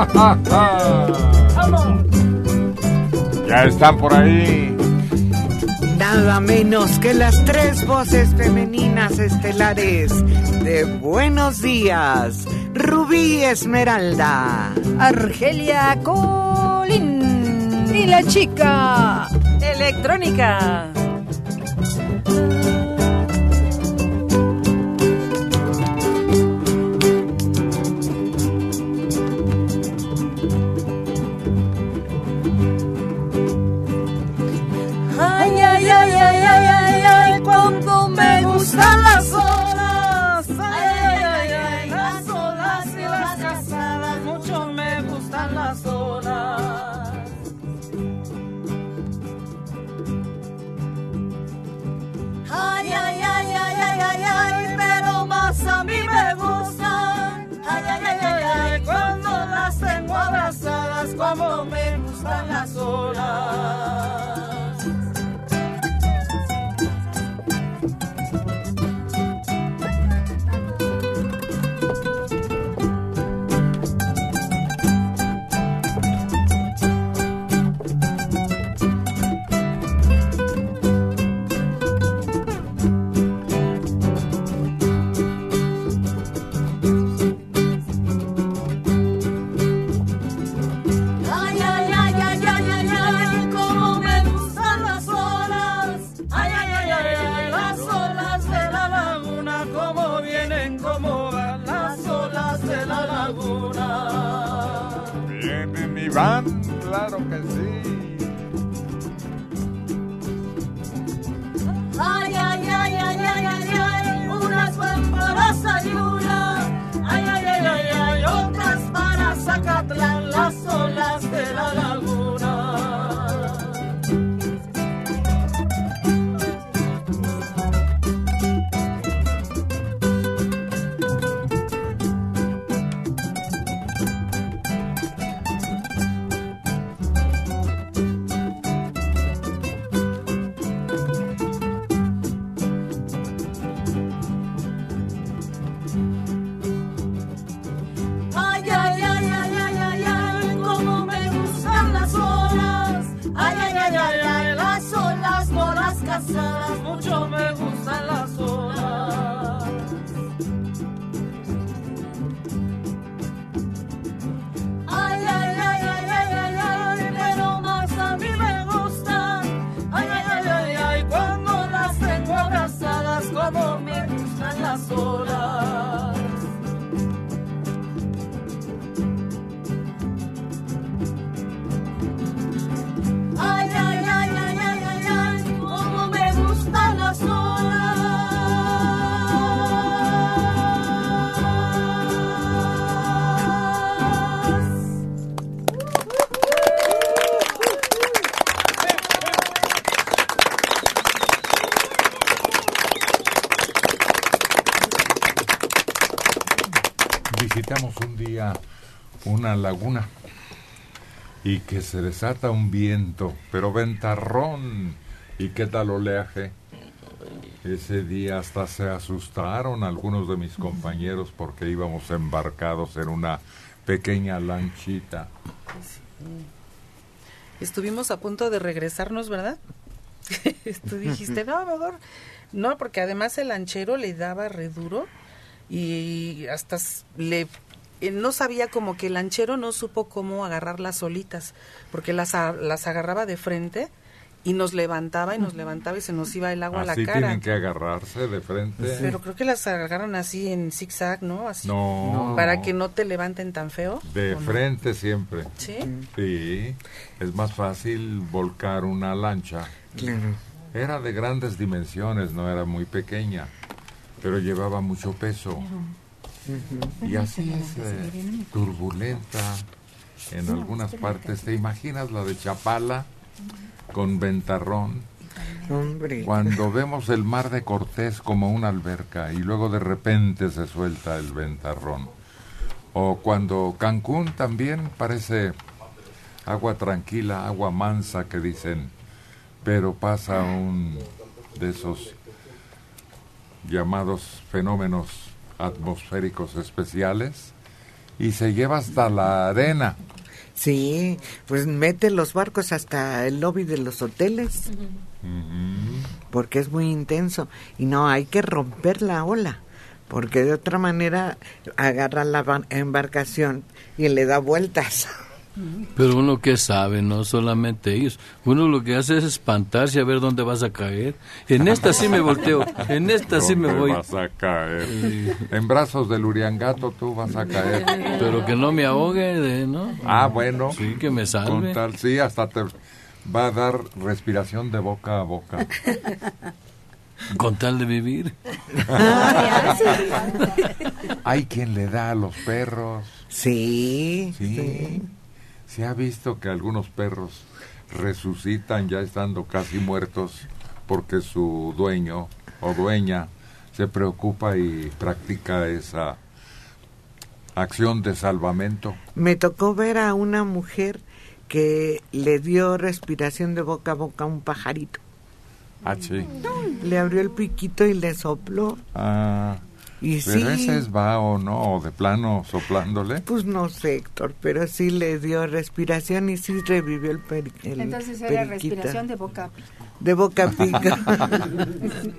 Ya están por ahí. Nada menos que las tres voces femeninas estelares de Buenos Días. Rubí Esmeralda. Argelia Colín. Y la chica electrónica. Una laguna y que se desata un viento, pero ventarrón. ¿Y qué tal oleaje? Ese día hasta se asustaron algunos de mis compañeros porque íbamos embarcados en una pequeña lanchita. Estuvimos a punto de regresarnos, ¿verdad? Tú dijiste, no, mejor. No, porque además el lanchero le daba re duro y hasta le no sabía como que el lanchero no supo cómo agarrar las olitas, porque las, las agarraba de frente y nos levantaba y nos levantaba y se nos iba el agua a la Así cara. tienen que agarrarse de frente. Pero creo que las agarraron así en zigzag, ¿no? Así, No. Para que no te levanten tan feo. De frente siempre. ¿Sí? Sí, es más fácil volcar una lancha. Era de grandes dimensiones, no era muy pequeña, pero llevaba mucho peso. Y así es eh, turbulenta en algunas partes. ¿Te imaginas la de Chapala con ventarrón? Hombre. Cuando vemos el mar de Cortés como una alberca y luego de repente se suelta el ventarrón. O cuando Cancún también parece agua tranquila, agua mansa que dicen, pero pasa un de esos llamados fenómenos atmosféricos especiales y se lleva hasta la arena. Sí, pues mete los barcos hasta el lobby de los hoteles. Porque es muy intenso. Y no, hay que romper la ola. Porque de otra manera agarra la embarcación y le da vueltas. Pero uno que sabe, no solamente ellos. Uno lo que hace es espantarse a ver dónde vas a caer. En esta sí me volteo, en esta sí me voy. vas a caer? En brazos del Uriangato tú vas a caer. Pero que no me ahogue, ¿no? Ah, bueno. Sí, que me salve. tal, sí, hasta te va a dar respiración de boca a boca. Con tal de vivir. Hay quien le da a los perros. Sí. Sí. Se ha visto que algunos perros resucitan ya estando casi muertos porque su dueño o dueña se preocupa y practica esa acción de salvamento. Me tocó ver a una mujer que le dio respiración de boca a boca a un pajarito. Ah, sí. Le abrió el piquito y le sopló. Ah. Y ¿Pero sí, ese es va o no? ¿O de plano soplándole? pues no sé, Héctor, pero sí le dio respiración y sí revivió el, peri el Entonces era periquita. respiración de boca a pico. De boca a pico.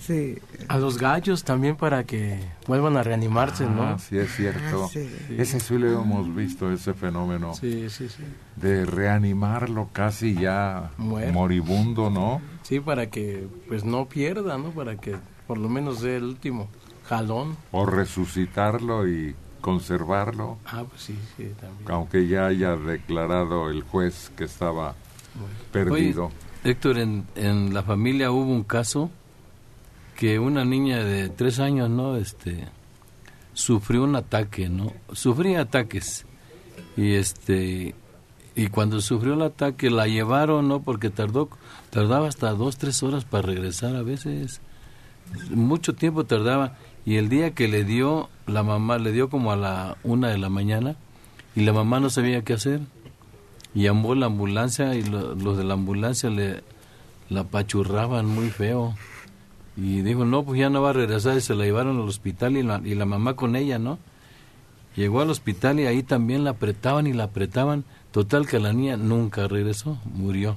sí. A los gallos también para que vuelvan a reanimarse, Ah, ¿no? sí, es cierto. Ah, sí. Ese sí lo hemos visto, ese fenómeno Sí, sí, sí. de reanimarlo casi ya moribundo, ¿no? Sí, para que pues no pierda, ¿no? Para que por lo menos dé el último jalón. O resucitarlo y conservarlo, Ah, pues sí, sí, también. aunque ya haya declarado el juez que estaba perdido. Oye, Héctor, en, en la familia hubo un caso que una niña de tres años, ¿no? Este, sufrió un ataque, ¿no? Sufría ataques. Y este, y cuando sufrió el ataque la llevaron, ¿no? Porque tardó, tardaba hasta dos, tres horas para regresar a veces. Mucho tiempo tardaba. Y el día que le dio, la mamá le dio como a la una de la mañana y la mamá no sabía qué hacer. Y llamó la ambulancia y lo- los de la ambulancia le la pachurraban muy feo. Y dijo no pues ya no va a regresar y se la llevaron al hospital y la, y la mamá con ella no llegó al hospital y ahí también la apretaban y la apretaban. Total que la niña nunca regresó murió.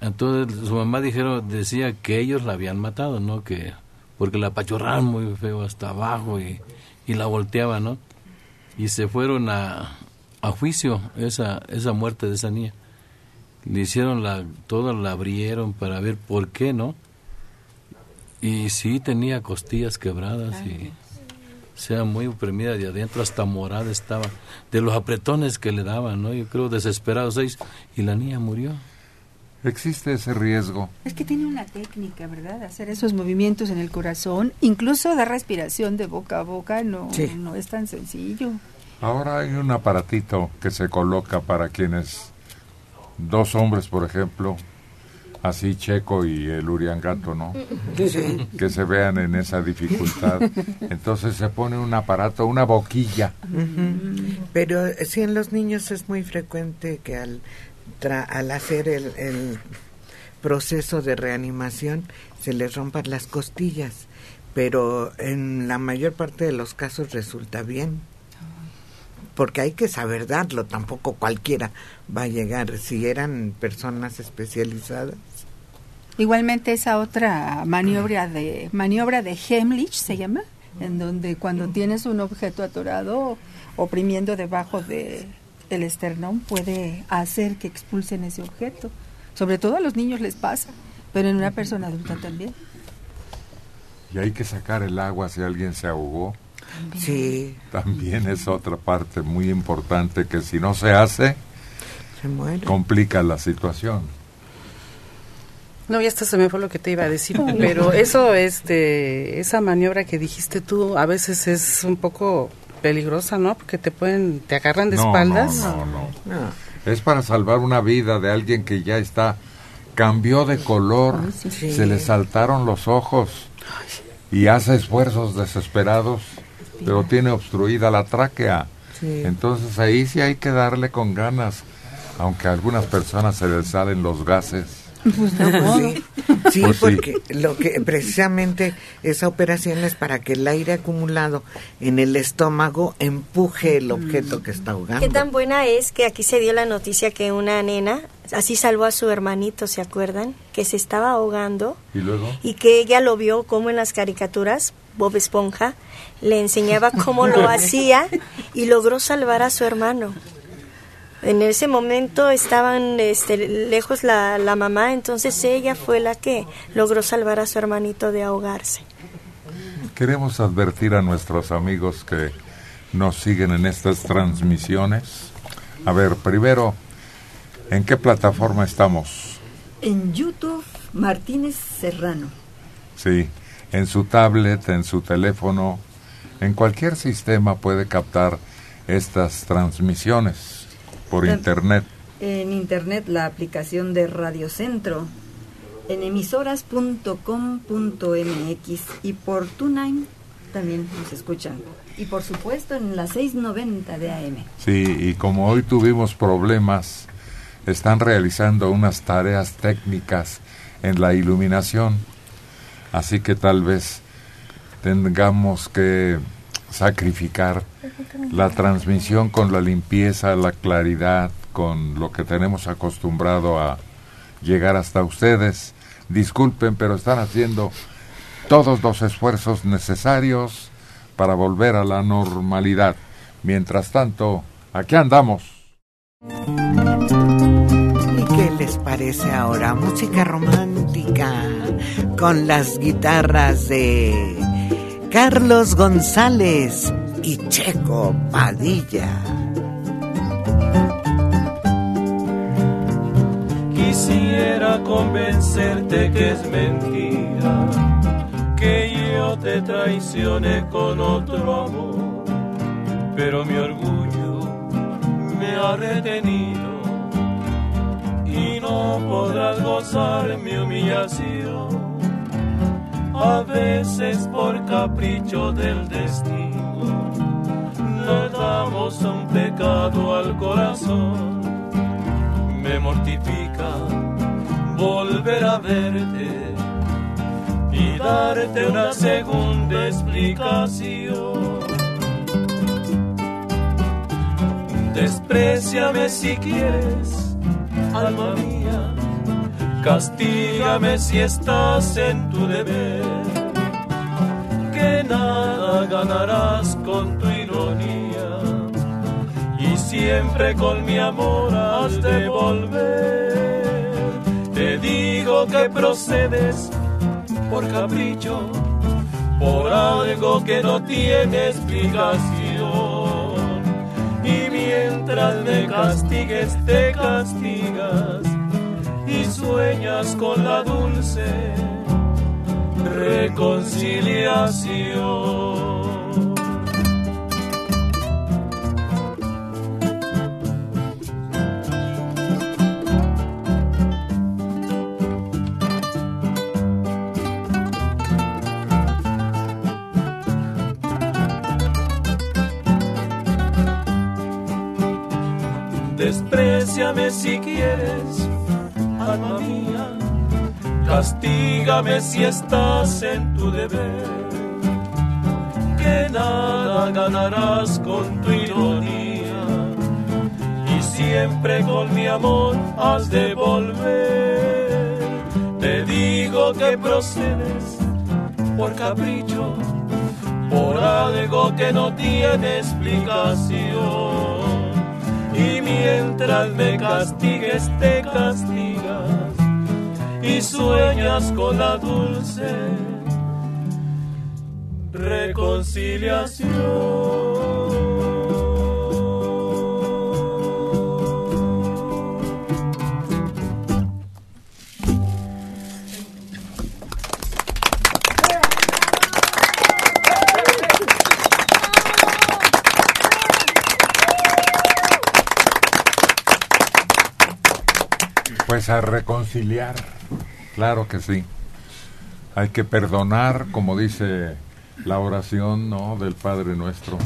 Entonces su mamá dijeron decía que ellos la habían matado no que porque la pachurraban muy feo hasta abajo y, y la volteaban no y se fueron a, a juicio esa esa muerte de esa niña. Le hicieron la todo la abrieron para ver por qué no y sí tenía costillas quebradas y sea muy oprimida de adentro hasta morada estaba de los apretones que le daban no yo creo desesperados ellos y la niña murió Existe ese riesgo. Es que tiene una técnica, ¿verdad? Hacer esos movimientos en el corazón, incluso dar respiración de boca a boca, no, Sí. no es tan sencillo. Ahora hay un aparatito que se coloca para quienes, dos hombres por ejemplo, así Checo y el Uriangato, ¿no? Que se vean en esa dificultad. Entonces se pone un aparato, una boquilla. Pero eh, sí en los niños es muy frecuente que al, tra- al hacer el, el proceso de reanimación se les rompan las costillas, pero en la mayor parte de los casos resulta bien. Porque hay que saber darlo, tampoco cualquiera va a llegar, si eran personas especializadas. Igualmente esa otra maniobra de maniobra de Heimlich se llama, en donde cuando tienes un objeto atorado oprimiendo debajo de el esternón puede hacer que expulsen ese objeto. Sobre todo a los niños les pasa, pero en una persona adulta también. Y hay que sacar el agua si alguien se ahogó. Sí, También es otra parte muy importante que si no se hace, se muere. complica la situación. No, ya hasta se me fue lo que te iba a decir, pero eso, este, esa maniobra que dijiste tú, a veces es un poco peligrosa, ¿no? Porque te pueden, te agarran de No, espaldas. No, no, no. No. Es para salvar una vida de alguien que ya está, cambió de color, Sí. se le saltaron los ojos y hace esfuerzos desesperados, pero tiene obstruida la tráquea. Sí. Entonces ahí sí hay que darle con ganas, aunque a algunas personas se les salen los gases. Pues no, Pues sí, sí, Pues sí. porque lo que precisamente esa operación es para que el aire acumulado en el estómago empuje el objeto que está ahogando. Qué tan buena es que aquí se dio la noticia que una nena así salvó a su hermanito, ¿se acuerdan? Que se estaba ahogando Y luego, y que ella lo vio como en las caricaturas, Bob Esponja, le enseñaba cómo lo hacía y logró salvar a su hermano. En ese momento estaban este, lejos la, la mamá, entonces ella fue la que logró salvar a su hermanito de ahogarse. queremos advertir a nuestros amigos que nos siguen en estas transmisiones. A ver, primero, ¿en qué plataforma estamos? En YouTube, Martínez Serrano. Sí, en su tablet, en su teléfono, en cualquier sistema puede captar estas transmisiones por internet. En internet, la aplicación de Radio Centro. En emisoras.com.mx y por TuneIn también nos escuchan. Y por supuesto en la 690 de AM. Sí, y como hoy tuvimos problemas, están realizando unas tareas técnicas en la iluminación, así que tal vez tengamos que sacrificar la transmisión con la limpieza, la claridad, con lo que tenemos acostumbrado a llegar hasta ustedes. Disculpen, pero están haciendo todos los esfuerzos necesarios para volver a la normalidad. Mientras tanto, aquí andamos. ¿Y qué les parece ahora? Música romántica con las guitarras de Carlos González y Checo Padilla. Quisiera convencerte que es mentira, que yo te traicione con otro amor, pero mi orgullo me ha retenido y no podrás gozar mi humillación. A veces por capricho del destino, damos un pecado al corazón. Me mortifica volver a verte y darte una segunda explicación. Despreciame si quieres, alma mía, castígame si estás en tu deber, que nada ganarás con tu ironía siempre con mi amor has de volver. Te digo que procedes por capricho, por algo que no tiene explicación. Y mientras me castigues, te castigas y sueñas con la dulce reconciliación. Despreciame si quieres, alma mía, castígame si estás en tu deber, que nada ganarás con tu ironía. Y siempre con mi amor has de volver. Te digo que procedes por capricho, por algo que no tiene explicación y mientras me castigues te castigas y sueñas con la dulce reconciliación. Pues a reconciliar, claro que sí. Hay que perdonar, como dice la oración, ¿no? Del Padre Nuestro.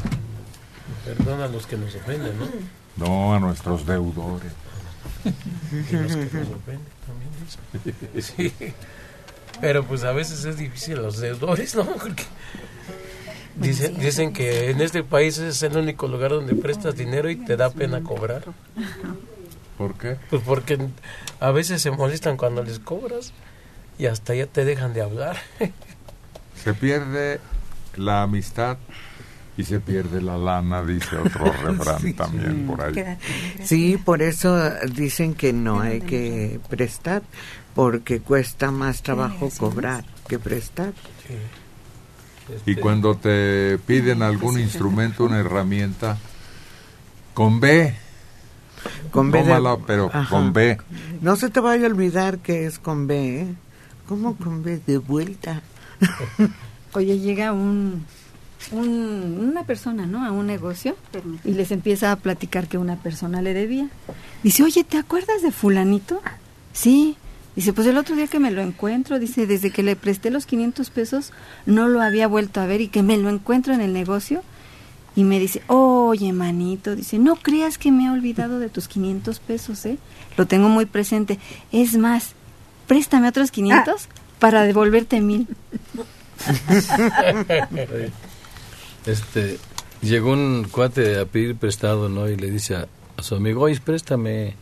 Perdona a los que nos ofenden, ¿no? No a nuestros deudores. Y los que nos ofenden también dicen. Sí. Pero pues a veces es difícil los deudores, ¿no? Porque dicen, dicen que en este país es el único lugar donde prestas dinero y te da pena cobrar. ¿Por qué? Pues porque a veces se molestan cuando les cobras y hasta ya te dejan de hablar. Se pierde la amistad y se pierde la lana, dice otro refrán también por ahí. Sí, por eso dicen que no hay que prestar, porque cuesta más trabajo cobrar que prestar. Y cuando te piden algún instrumento, una herramienta, con B, Con B de- pero Ajá. con B. No se te vaya a olvidar que es con B, ¿eh? ¿Cómo con B? De vuelta. Oye, llega un, un- una persona, ¿no? A un negocio y les empieza a platicar que una persona le debía. Dice, oye, ¿te acuerdas de fulanito? Sí. Dice, pues el otro día que me lo encuentro, dice, desde que le presté los 500 pesos, no lo había vuelto a ver y que me lo encuentro en el negocio. Y me dice, oye, manito, dice, no creas que me he olvidado de tus 500 pesos, ¿eh? Lo tengo muy presente. Es más, préstame otros 500 para devolverte mil. este llegó un cuate a pedir prestado no y le dice a, a su amigo oye préstame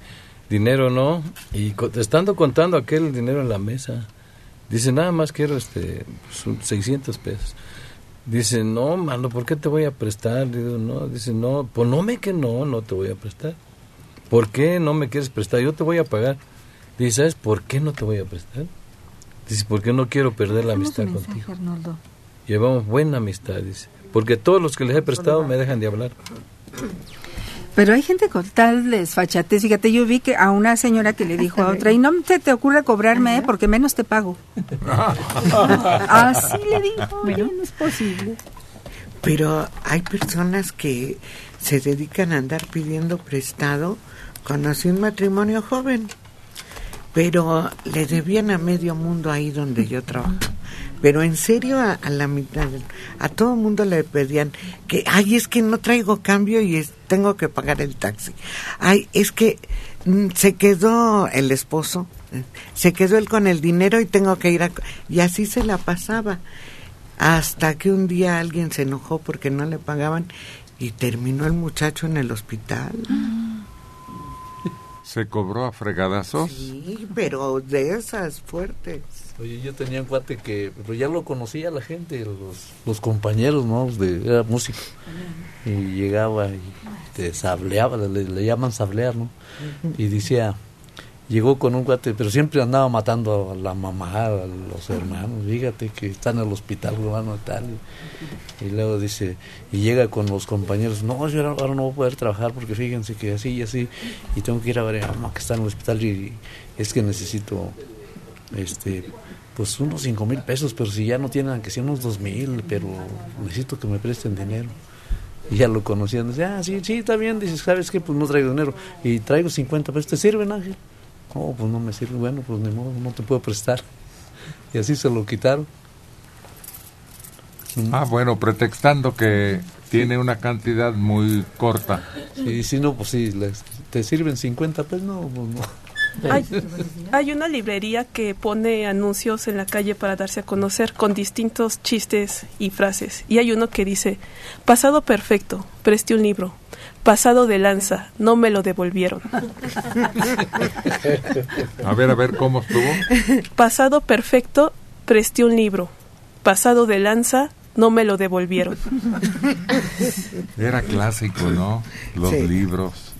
dinero no y estando contando aquel dinero en la mesa dice nada más quiero este pues, un 600 pesos dice no mano por qué te voy a prestar digo no dice no pues no me que no no te voy a prestar por qué no me quieres prestar yo te voy a pagar dice sabes por qué no te voy a prestar dice porque no quiero perder la amistad contigo Arnoldo. Llevamos buena amistad, dice. Porque todos los que les he prestado me dejan de hablar. Pero hay gente con tal desfachatez. Fíjate, yo vi que a una señora que le dijo a otra, y no se te ocurre cobrarme, ¿eh? porque menos te pago. Así le dijo, bueno, no es posible. Pero hay personas que se dedican a andar pidiendo prestado. Conocí un matrimonio joven, pero le debían a medio mundo ahí donde yo trabajo. Pero en serio, a, a la mitad, a todo mundo le pedían que, ay, es que no traigo cambio y es- tengo que pagar el taxi. Ay, es que mm, se quedó el esposo, se quedó él con el dinero y tengo que ir a... co-". Y así se la pasaba. Hasta que un día alguien se enojó porque no le pagaban y terminó el muchacho en el hospital. ¿Se cobró a fregadazos? Sí, pero de esas fuertes. Oye, yo tenía un cuate que, pero ya lo conocía la gente, los, los compañeros, ¿no? De, era músico. Y llegaba y te sableaba, le, llaman sablear, ¿no? Y decía, llegó con un cuate, pero siempre andaba matando a la mamá, a los hermanos, fíjate que están en el hospital, hermano, tal. Y, luego dice, y llega con los compañeros, no, yo ahora no voy a poder trabajar porque fíjense que así y así, y tengo que ir a ver a mamá que está en el hospital y es que necesito este pues unos cinco mil pesos pero si ya no tienen que ser unos dos mil pero necesito que me presten dinero. Y ya lo conocían dice ah sí sí está bien dice sabes qué pues no traigo dinero y traigo 50 pesos te sirven Ángel no pues no me sirve bueno pues ni modo no te puedo prestar y así se lo quitaron. Ah, bueno, pretextando que tiene una cantidad muy corta. y si no pues sí les- te sirven 50 pesos no pues no Hay, hay una librería que pone anuncios en la calle para darse a conocer con distintos chistes y frases. Y hay uno que dice, pasado perfecto, presté un libro. Pasado de lanza, no me lo devolvieron. A ver, a ver, ¿cómo estuvo? Pasado perfecto, presté un libro. Pasado de lanza, no me lo devolvieron. Era clásico, ¿no? Los Sí. libros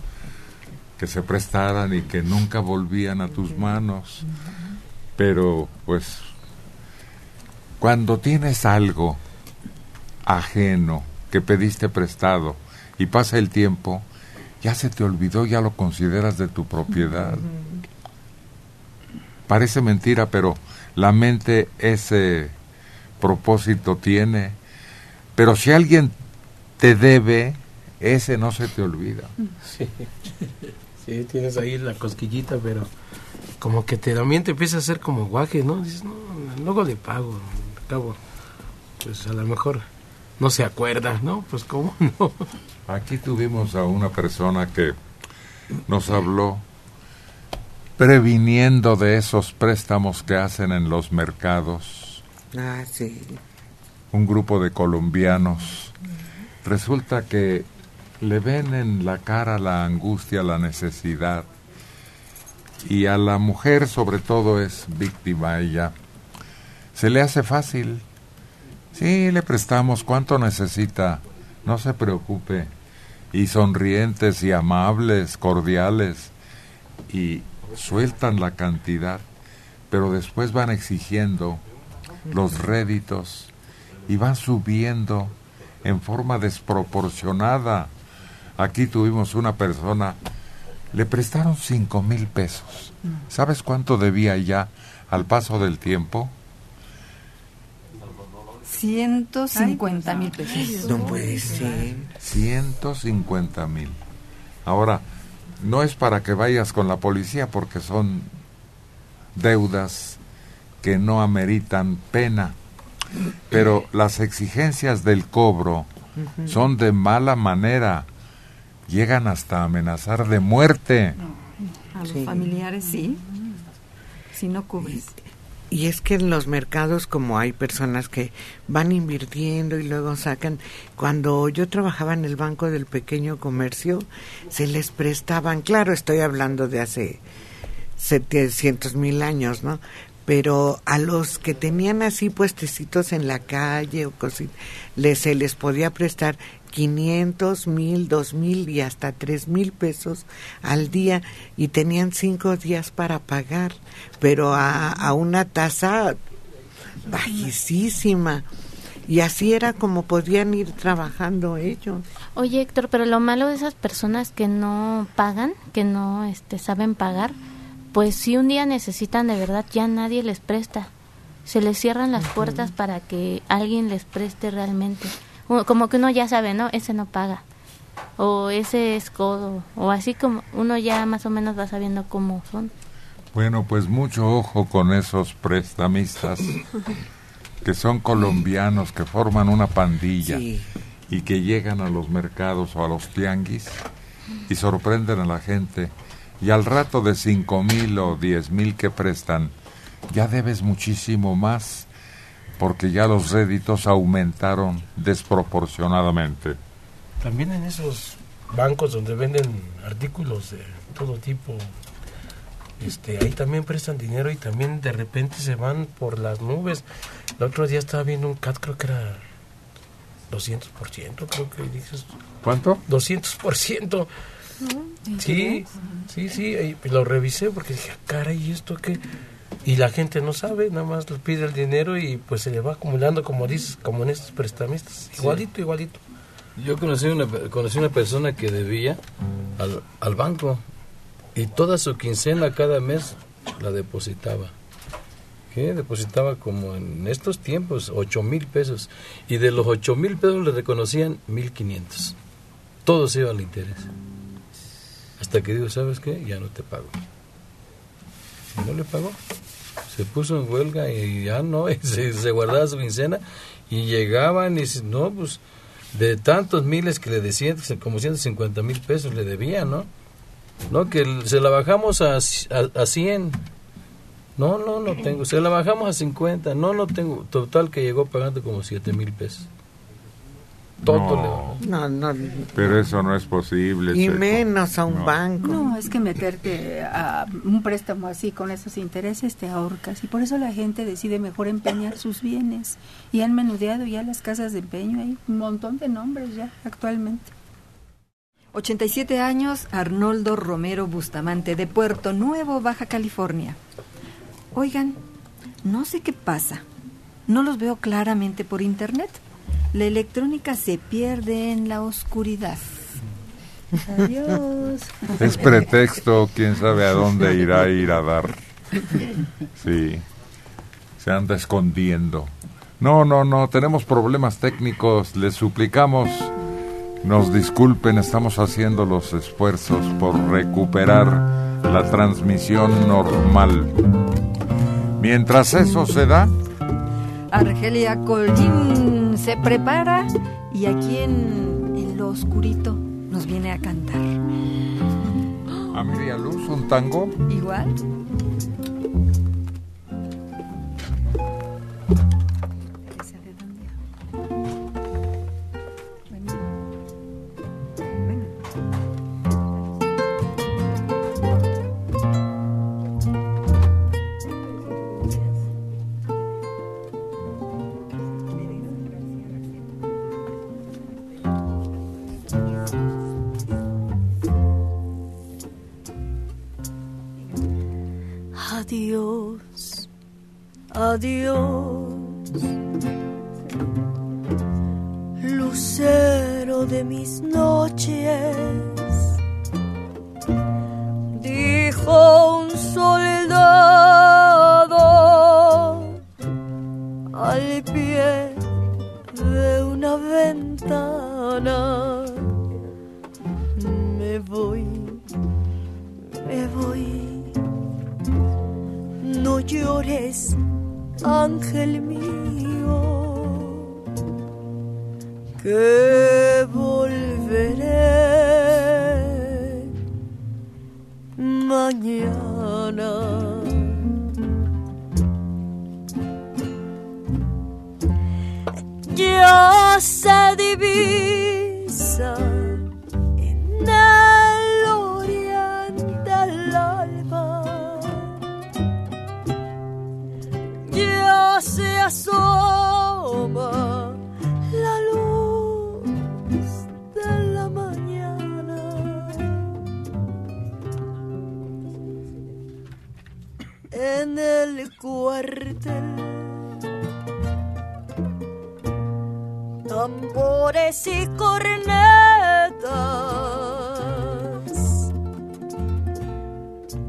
que se prestaran y que nunca volvían a tus manos. Pero, pues, cuando tienes algo ajeno que pediste prestado y pasa el tiempo, ya se te olvidó, ya lo consideras de tu propiedad. Parece mentira, pero la mente ese propósito tiene. Pero si alguien te debe, ese no se te olvida. Sí. Sí, tienes ahí la cosquillita, pero como que te, también te empieza a hacer como guaje, ¿no? Dices, no, luego le pago, al cabo, pues a lo mejor no se acuerda, ¿no? Pues cómo no. Aquí tuvimos a una persona que nos habló previniendo de esos préstamos que hacen en los mercados. Ah, sí. Un grupo de colombianos. Resulta que le ven en la cara la angustia, la necesidad. Y a la mujer sobre todo es víctima ella. Se le hace fácil. Sí, le prestamos cuánto necesita. No se preocupe. Y sonrientes y amables, cordiales. Y sueltan la cantidad, pero después van exigiendo los réditos y van subiendo en forma desproporcionada. Aquí tuvimos una persona, le prestaron cinco mil pesos. ¿Sabes cuánto debía ya al paso del tiempo? 150 mil pesos. No puede ser. 150 mil. Ahora, no es para que vayas con la policía porque son deudas que no ameritan pena, pero las exigencias del cobro son de mala manera, llegan hasta amenazar de muerte. A los familiares sí, si no cubres. Y es que en los mercados como hay personas que van invirtiendo y luego sacan, cuando yo trabajaba en el Banco del Pequeño Comercio, se les prestaban, claro, estoy hablando de hace 700 mil años, ¿no? Pero a los que tenían así puestecitos en la calle o cositas, les, se les podía prestar 500, mil, dos mil y hasta tres mil pesos al día y tenían cinco días para pagar, pero a, a una tasa bajísima. Y así era como podían ir trabajando ellos. Oye, Héctor, pero lo malo de esas personas que no pagan, que no este, saben pagar, pues si un día necesitan de verdad, ya nadie les presta. Se les cierran las puertas para que alguien les preste realmente. Como que uno ya sabe, ¿no? Ese no paga. O ese es codo. O así como uno ya más o menos va sabiendo cómo son. Bueno, pues mucho ojo con esos prestamistas que son colombianos, que forman una pandilla Sí. y que llegan a los mercados o a los tianguis y sorprenden a la gente. Y al rato de cinco mil o diez mil que prestan, ya debes muchísimo más porque ya los réditos aumentaron desproporcionadamente. También en esos bancos donde venden artículos de todo tipo, este, ahí también prestan dinero y también de repente se van por las nubes. El otro día estaba viendo un CAT, creo que era 200%, creo que dices. ¿Cuánto? 200%. Sí, sí, sí, y lo revisé porque dije, "Ah, caray, ¿y esto qué? Y la gente no sabe, nada más le pide el dinero y pues se le va acumulando, como dices, como en estos prestamistas. Igualito, igualito. Yo conocí una, conocí una persona que debía al, al banco y toda su quincena cada mes la depositaba. ¿Qué? Depositaba como en estos tiempos, ocho mil pesos. Y de los ocho mil pesos le reconocían mil quinientos. Todo se iba al interés. Hasta que digo, ¿sabes qué? Ya no te pago. Y no le pagó. Se puso en huelga y ya no, y se, guardaba su quincena y llegaban y no, pues de tantos miles que le decían, como 150 mil pesos le debía, ¿no? No, que se la bajamos a, a, a 100. No, no, no tengo. Se la bajamos a 50. No, no tengo. Total que llegó pagando como 7 mil pesos. Todo No. No, no. Pero eso no es posible. Y Checo. menos a un No. banco. No, es que meterte a un préstamo así con esos intereses te ahorcas y por eso la gente decide mejor empeñar sus bienes y han menudeado ya las casas de empeño, hay un montón de nombres ya actualmente. 87 años, Arnoldo Romero Bustamante, de Puerto Nuevo, Baja California. Oigan, no sé qué pasa. No los veo claramente por internet. La electrónica se pierde en la oscuridad. Adiós. Es pretexto, quién sabe a dónde irá a ir a dar. Sí, se anda escondiendo. No, no, no, tenemos problemas técnicos, les suplicamos. Nos disculpen, estamos haciendo los esfuerzos por recuperar la transmisión normal. Mientras eso se da, Argelia Colgin se prepara y aquí en, en lo oscurito nos viene a cantar. A María Luz, un tango. Igual. Adiós, lucero de mis noches, dijo un soldado al pie de una ventana. Me voy, me voy. No llores, ángel mío, que volveré mañana. Ya se divisa El cuartel, tambores y cornetas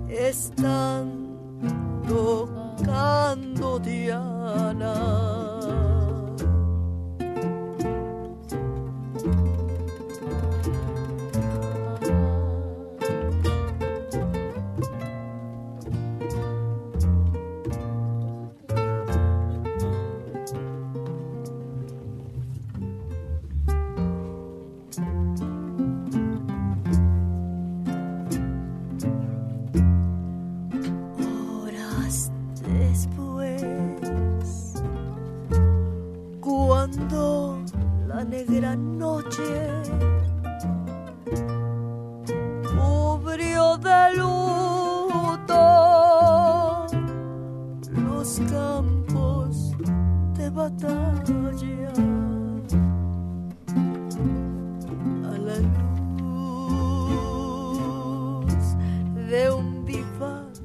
están tocando Diana. Negra noche. Cubrió de luto los campos de batalla. A la luz de un vivac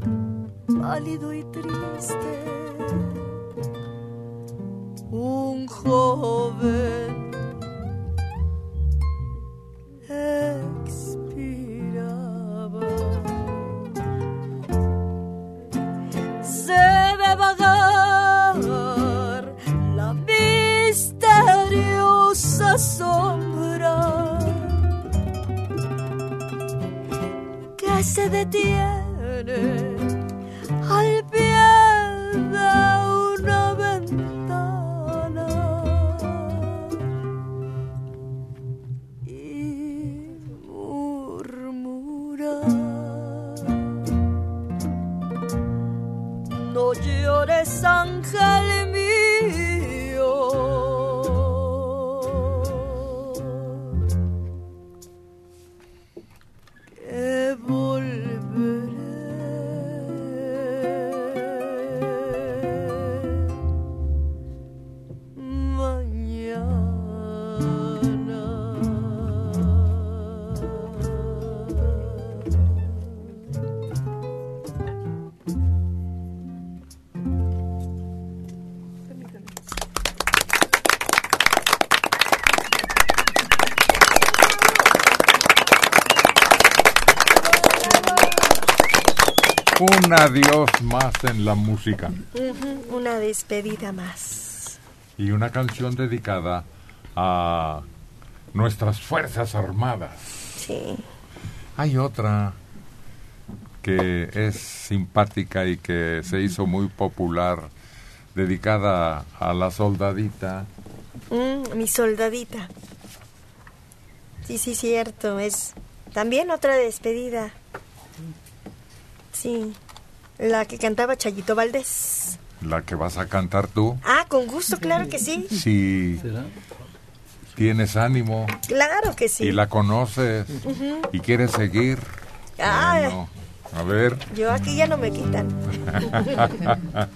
pálido y triste, un joven se detiene en la música. Una despedida más. Y una canción dedicada a nuestras Fuerzas Armadas. Sí. Hay otra que es simpática y que se hizo muy popular, dedicada a la soldadita. Mm, mi soldadita. Sí, sí, cierto. Es también otra despedida. Sí, la que cantaba Chayito Valdés. La que vas a cantar tú. Ah, con gusto, claro que sí. Si tienes ánimo Claro que sí. y la conoces y quieres seguir. Ah, bueno, a ver. yo aquí ya no me quitan.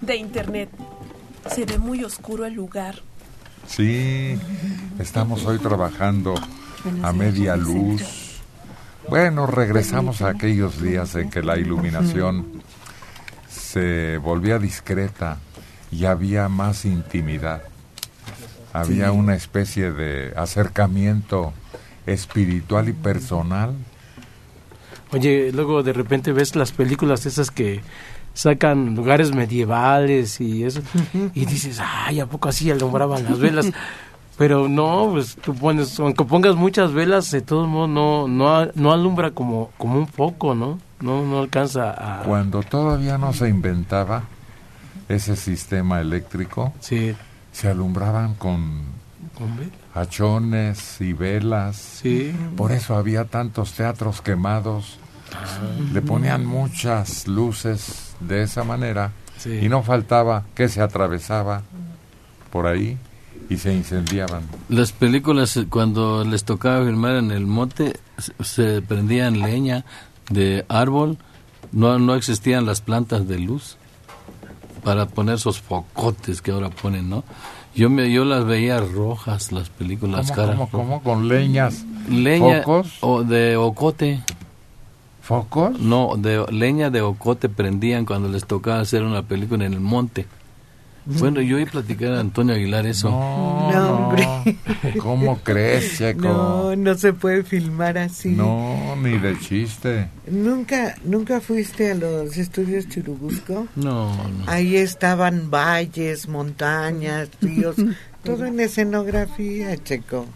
De internet. Se ve muy oscuro el lugar. Sí, estamos hoy trabajando a media luz. Bueno, regresamos a aquellos días en que la iluminación se volvía discreta y había más intimidad. Había Sí. una especie de acercamiento espiritual y personal. Oye, luego de repente ves las películas esas que sacan lugares medievales y eso, y dices, ay, ¿a poco así alumbraban las velas? Pero no, pues tú pones, aunque pongas muchas velas, de todos modos no, no, no alumbra como, como un foco, ¿no? No, no alcanza a... Cuando todavía no se inventaba ese sistema eléctrico, se alumbraban con ¿Con velas? hachones y velas. Por eso había tantos teatros quemados. Le ponían muchas luces de esa manera Sí. y no faltaba que se atravesaba por ahí y se incendiaban. Las películas, eh, cuando les tocaba filmar en el monte, se- se prendían leña de árbol, no, no existían las plantas de luz para poner esos focotes que ahora ponen, ¿no? Yo me yo las veía rojas, las películas ¿Cómo, caras. cómo, cómo? ¿Con leñas? Leña ¿Focos? o de ocote. ¿Focos? No, de leña de ocote prendían cuando les tocaba hacer una película en el monte. Bueno, yo oí platicar a Antonio Aguilar eso. No, No, hombre. ¿Cómo crees, Checo? No, no se puede filmar así. No, ni de chiste. ¿Nunca, ¿Nunca fuiste a los estudios Churubusco? No, no. Ahí estaban valles, montañas, ríos, todo en escenografía, Checo.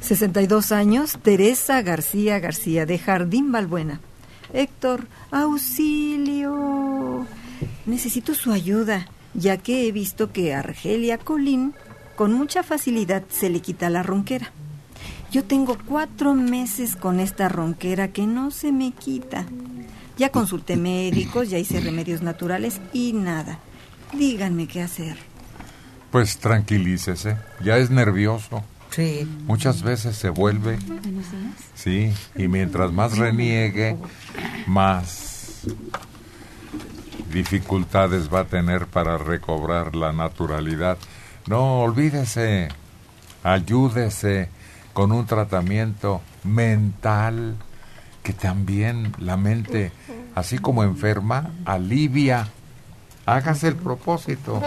62 años, Teresa García García, de Jardín Balbuena. Héctor, auxilio. Necesito su ayuda, ya que he visto que a Argelia Colín con mucha facilidad se le quita la ronquera. Yo tengo cuatro meses con esta ronquera que no se me quita. Ya consulté médicos, ya hice remedios naturales y nada. Díganme qué hacer. Pues tranquilícese, ya es nervioso. Sí. Muchas veces se vuelve, sí, y mientras más reniegue, más dificultades va a tener para recobrar la naturalidad. No, olvídese, ayúdese con un tratamiento mental que también la mente, así como enferma, alivia. Hágase el propósito.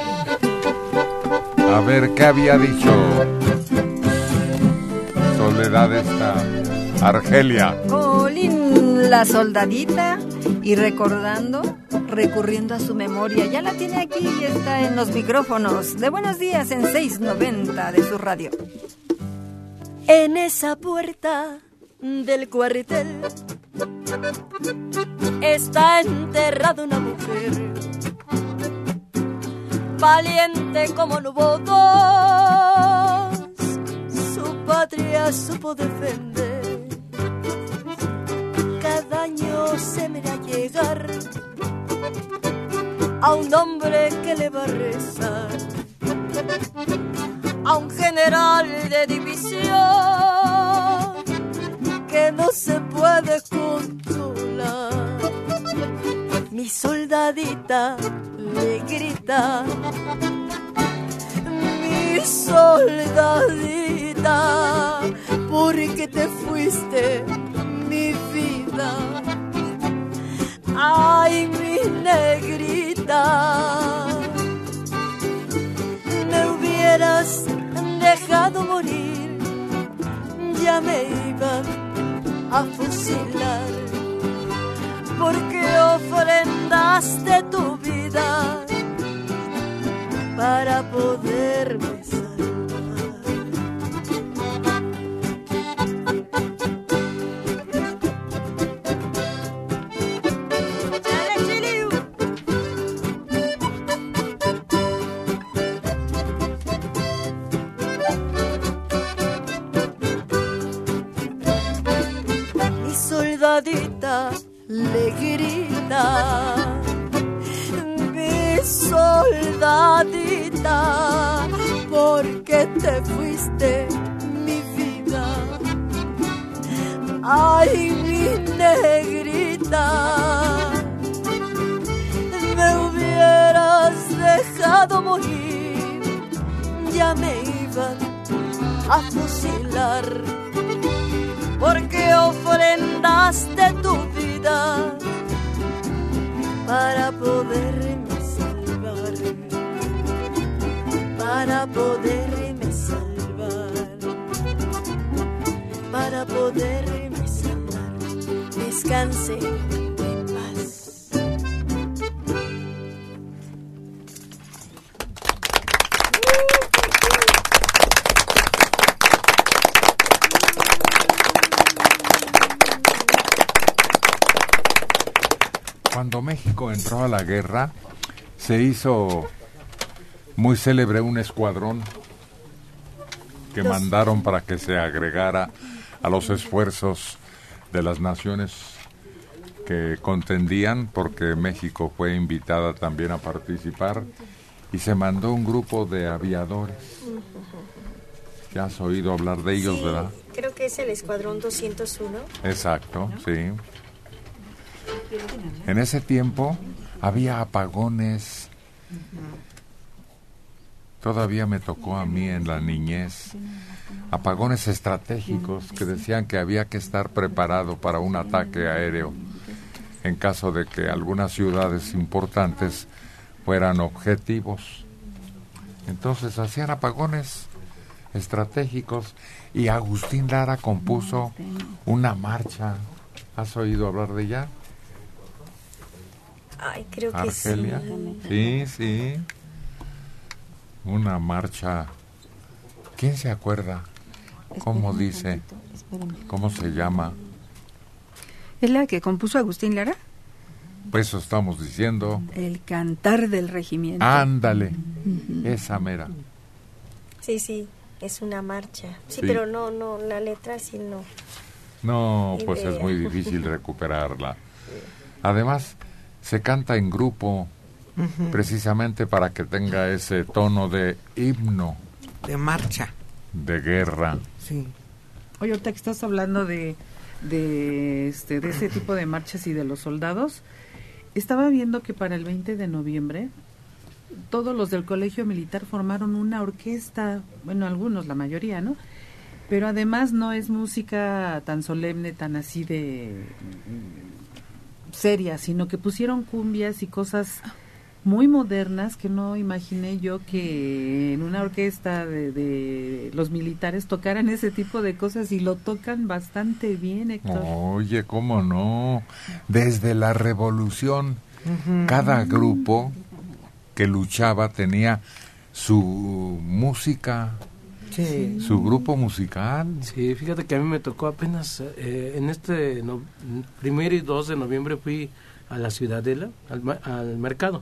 A ver, ¿qué había dicho Soledad esta? Argelia. Colín, la soldadita, y recordando, recurriendo a su memoria. Ya la tiene aquí y está en los micrófonos de Buenos Días en 690 de su radio. En esa puerta del cuartel está enterrada una mujer, valiente como no dos, su patria supo defender. Cada año se me da llegar a un hombre que le va a rezar a un general de división que no se puede controlar. Mi soldadita le grita, mi soldadita, porque te fuiste mi vida. Ay, mi negrita me hubieras dejado morir, ya me iban a fusilar, porque ofrendaste tu vida para poderme Le grita, mi soldadita, porque te fuiste mi vida. Ay, mi negrita, me hubieras dejado morir, ya me iban a fusilar, porque ofrendaste tu vida para poderme salvar, para poderme salvar, para poderme salvar. Descanse Cuando México entró a la guerra, se hizo muy célebre un escuadrón que Los- mandaron para que se agregara a los esfuerzos de las naciones que contendían, porque México fue invitada también a participar, y se mandó un grupo de aviadores. Ya has oído hablar de ellos, Sí, ¿verdad? Creo que es el Escuadrón 201. Exacto, sí. En ese tiempo había apagones. Todavía me tocó a mí en la niñez apagones estratégicos que decían que había que estar preparado para un ataque aéreo en caso de que algunas ciudades importantes fueran objetivos. Entonces hacían apagones estratégicos y Agustín Lara compuso una marcha. ¿Has oído hablar de ella? Ay, creo que Argelia. sí. Sí, sí. Una marcha. ¿Quién se acuerda? ¿Cómo dice? ¿Cómo se llama? ¿Es la que compuso Agustín Lara? Pues eso estamos diciendo. El cantar del regimiento. Ándale. Esa mera. Sí, sí, es una marcha. Sí, Sí. pero no, no, la letra sí no. No, pues es muy difícil recuperarla. Además, se canta en grupo precisamente para que tenga ese tono de himno, De marcha. de guerra. Sí. Oye, ahorita que estás hablando de, de, este, de ese tipo de marchas y de los soldados, estaba viendo que para el 20 de noviembre todos los del colegio militar formaron una orquesta, bueno, algunos, la mayoría, ¿no? Pero además no es música tan solemne, tan así de seria, sino que pusieron cumbias y cosas muy modernas que no imaginé yo que en una orquesta de, de los militares tocaran ese tipo de cosas y lo tocan bastante bien, Héctor. Oye, ¿cómo no? Desde la revolución, cada grupo que luchaba tenía su música, Sí. su grupo musical. Sí, fíjate que a mí me tocó apenas eh, en este no, primero y 2 de noviembre fui a la Ciudadela, al, ma- al mercado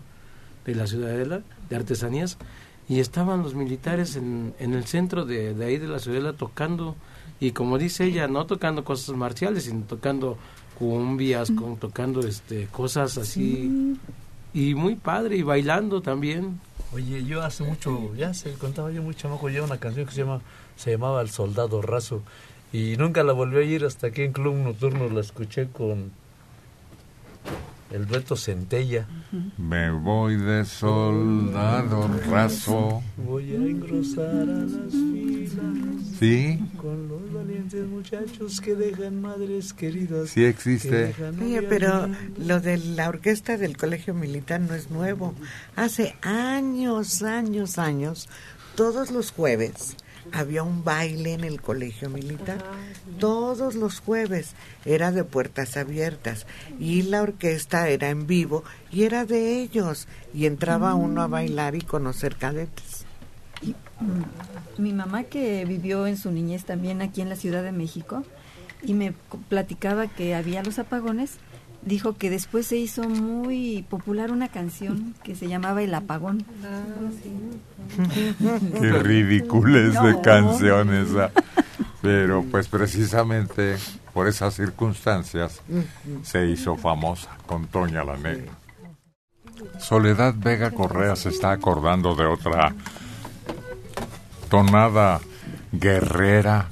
de la Ciudadela de artesanías y estaban los militares en, en el centro de, de ahí de la Ciudadela tocando y como dice ella, no tocando cosas marciales, sino tocando cumbias, con, tocando este cosas así y muy padre y bailando también. Oye, yo hace mucho, ya se contaba yo muy chamaco, ya una canción que se llama se llamaba El Soldado Raso y nunca la volví a oír hasta que en Club Nocturno la escuché con el dueto Centella. Me voy de soldado raso. Voy a engrosar a las filas Sí, con los valientes muchachos que dejan madres queridas. sí existe. que Oye, pero lo de la orquesta del colegio militar no es nuevo. Hace años, años, años, todos los jueves había un baile en el colegio militar. Todos los jueves era de puertas abiertas y la orquesta era en vivo y era de ellos y entraba uno a bailar y conocer cadetes. Mm, Mi mamá que vivió en su niñez también aquí en la Ciudad de México y me platicaba que había los apagones, dijo que después se hizo muy popular una canción que se llamaba El Apagón. Qué ridículas de No. canciones. ah. Pero pues precisamente por esas circunstancias, se hizo famosa con Toña la Negra. Soledad Vega Correa se está acordando de otra tonada guerrera.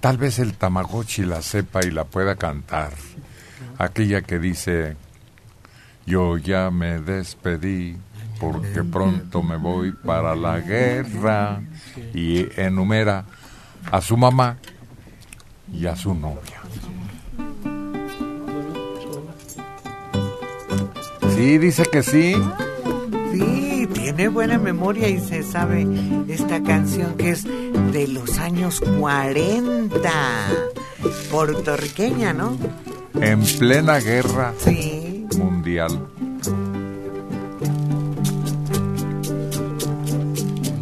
Tal vez el Tamagotchi la sepa y la pueda cantar. Aquella que dice, yo ya me despedí porque pronto me voy para la guerra. Y enumera a su mamá y a su novia. Sí, dice que sí. Sí, tiene buena memoria y se sabe esta canción que es de los años 40. Puertorriqueña, ¿no? En plena guerra Sí. mundial.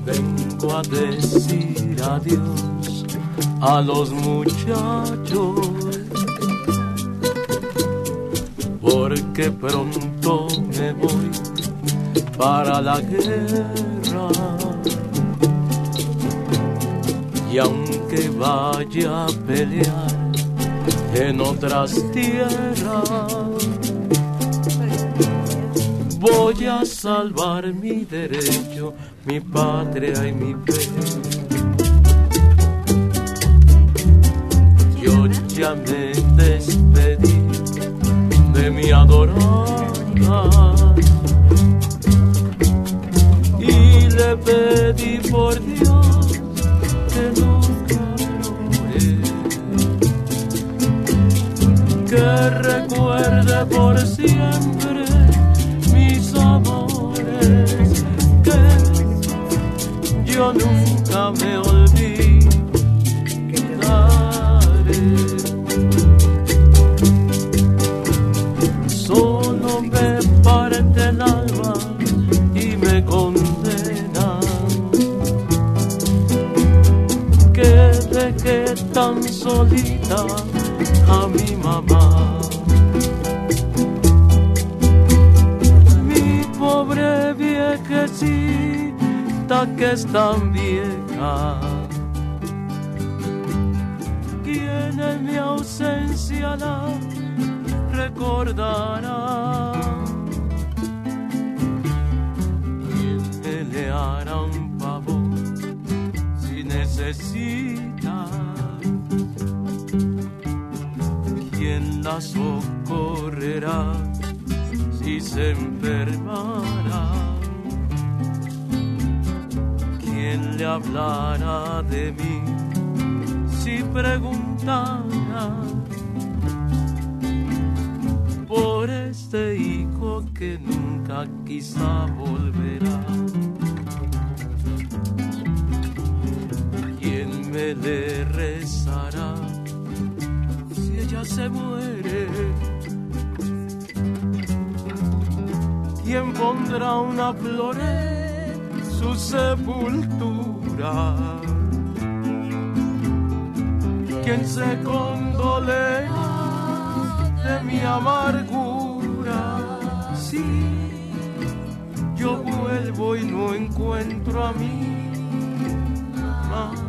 Vengo a decir adiós a los muchachos, porque pronto me voy para la guerra. Y aunque vaya a pelear en otras tierras, voy a salvar mi derecho, mi patria y mi fe. Yo ya me despedí de mi adorada y le pedí por Dios que nunca que recuerde por siempre mis amores, que yo nunca me olvidaré. Solo me parte el alma y me condena que dejé tan solita mamá. Mi pobre viejecita que es tan vieja. Quien en mi ausencia la recordará. Quien le hará un favor si necesita. La socorrerá si se enfermará. Quien le hablará de mí si preguntara por este hijo que nunca quizá volverá. ¿Quién me le se muere? ¿Quién pondrá una flor en su sepultura? ¿Quién se condolerá de mi amargura? Si yo vuelvo y no encuentro a mamá.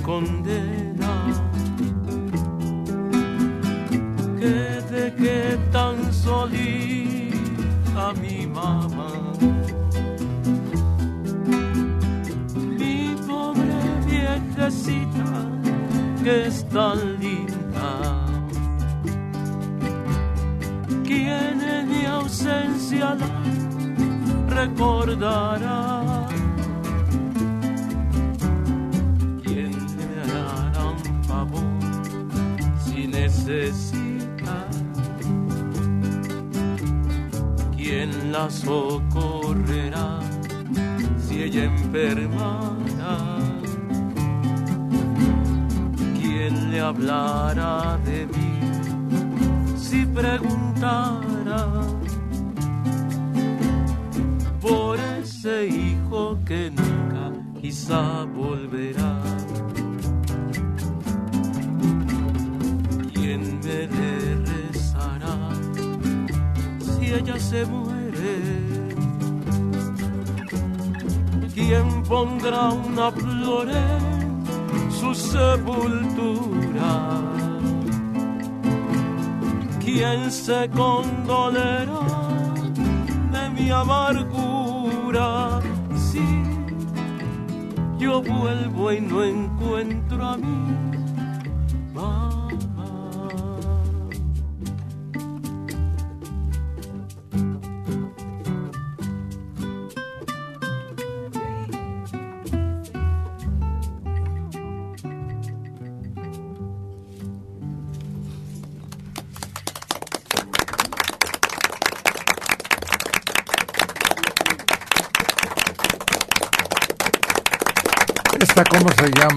Condena que dejé tan solita mi mamá. Mi pobre viejecita que es tan linda. Quien en mi ausencia la recordará. Necesita? ¿Quién la socorrerá si ella enfermará? ¿Quién le hablará de mí si preguntara? por ese hijo que nunca quizá volverá. Se muere. ¿Quién pondrá una flor en su sepultura? ¿Quién se condolerá de mi amargura? Si yo vuelvo y no encuentro a mi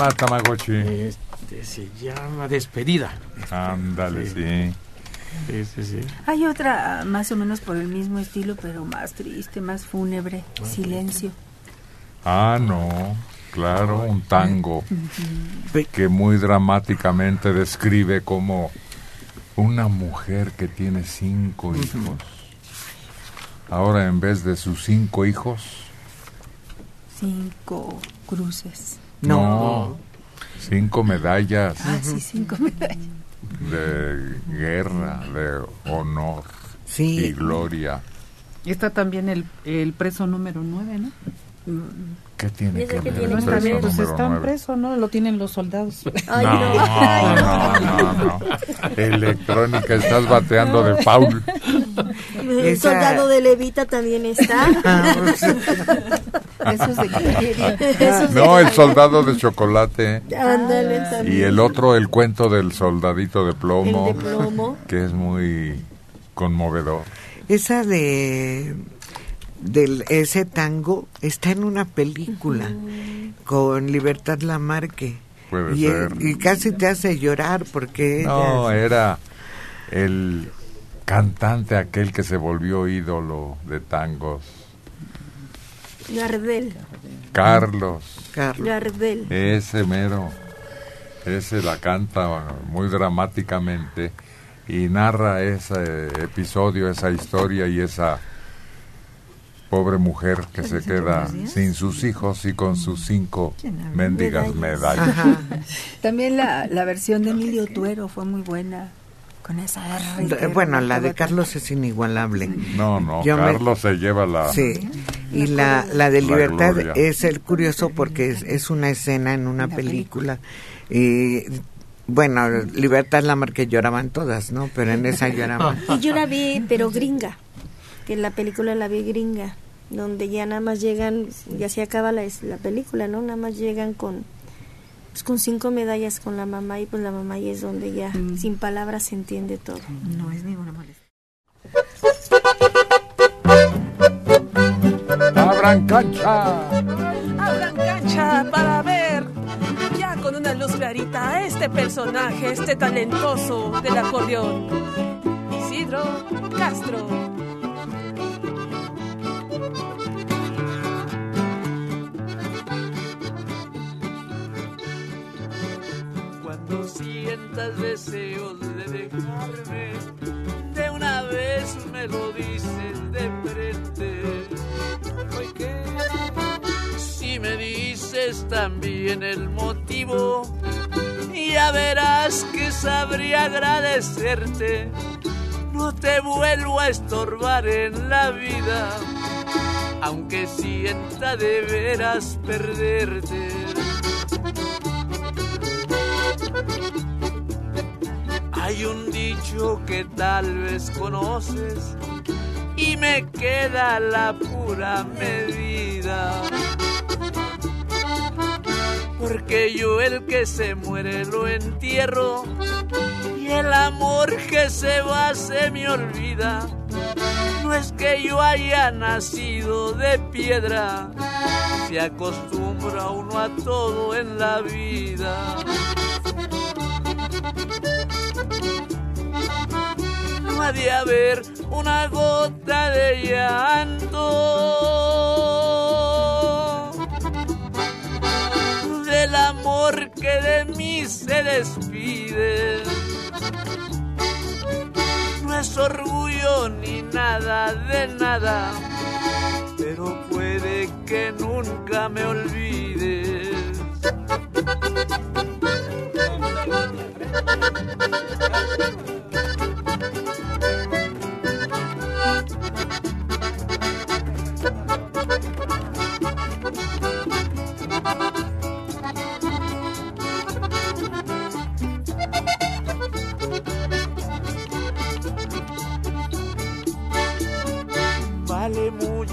llama, Tamagotchi? Este se llama Despedida. Ándale, sí. Sí, sí, sí. Hay otra más o menos por el mismo estilo, pero más triste, más fúnebre. Silencio. Ah, no, claro, un tango que muy dramáticamente describe como una mujer que tiene cinco hijos. Ahora en vez de sus cinco hijos, Cinco cruces. No, cinco medallas Ah, sí, cinco medallas. de guerra, de honor Sí. y gloria. Y está también el, el preso número 9, ¿no? ¿Qué tiene que No preso bien, pues número está nueve? preso, ¿no? Lo tienen los soldados. no, no, no, no. Electrónica, estás bateando de foul. El Esa- soldado de Levita también está. De No, el soldado de chocolate. Ándale, también. Y el otro, el cuento del soldadito de plomo. El de plomo. Que es muy conmovedor. Esa de del ese tango está en una película con Libertad Lamarque. Puede y, ser. y casi te hace llorar porque No, ella- era el cantante aquel que se volvió ídolo de tangos. Gardel. Carlos. Gardel. Ese mero. Ese la canta muy dramáticamente y narra ese episodio, esa historia y esa pobre mujer que se queda sin sus hijos y con sus cinco mendigas medallas. También la, la versión de Emilio Tuero fue muy buena. Con esa R. Eh, Bueno, la de Carlos es inigualable. No, no, Yo me- Carlos se lleva la... Sí, y la, la de La Libertad es el curioso porque es, es una escena en una película. Y bueno, Libertad Lamarque lloraban todas, ¿no? Pero en esa lloraban. Y yo la vi, pero gringa. Que la película la vi gringa. Donde ya nada más llegan, ya se acaba la, la película, ¿no? Nada más llegan con, pues, con cinco medallas con la mamá y pues la mamá y es donde ya sin palabras se entiende todo. No es ninguna molestia. ¡Abran cancha! Abran cancha para ver ya con una luz clarita a este personaje, este talentoso del acordeón. Isidro Castro. Cuando sientas deseos de dejarme, de una vez me lo dices de frente. Hoy que si me dices también el motivo, ya verás que sabría agradecerte. No te vuelvo a estorbar en la vida, aunque sienta de veras perderte. Hay un dicho que tal vez conoces y me queda la pura medida. Porque yo el que se muere lo entierro y el amor que se va se me olvida. No es que yo haya nacido de piedra, se acostumbra uno a todo en la vida. De haber una gota de llanto del amor que de mí se despide. No es orgullo ni nada de nada, pero puede que nunca me olvides.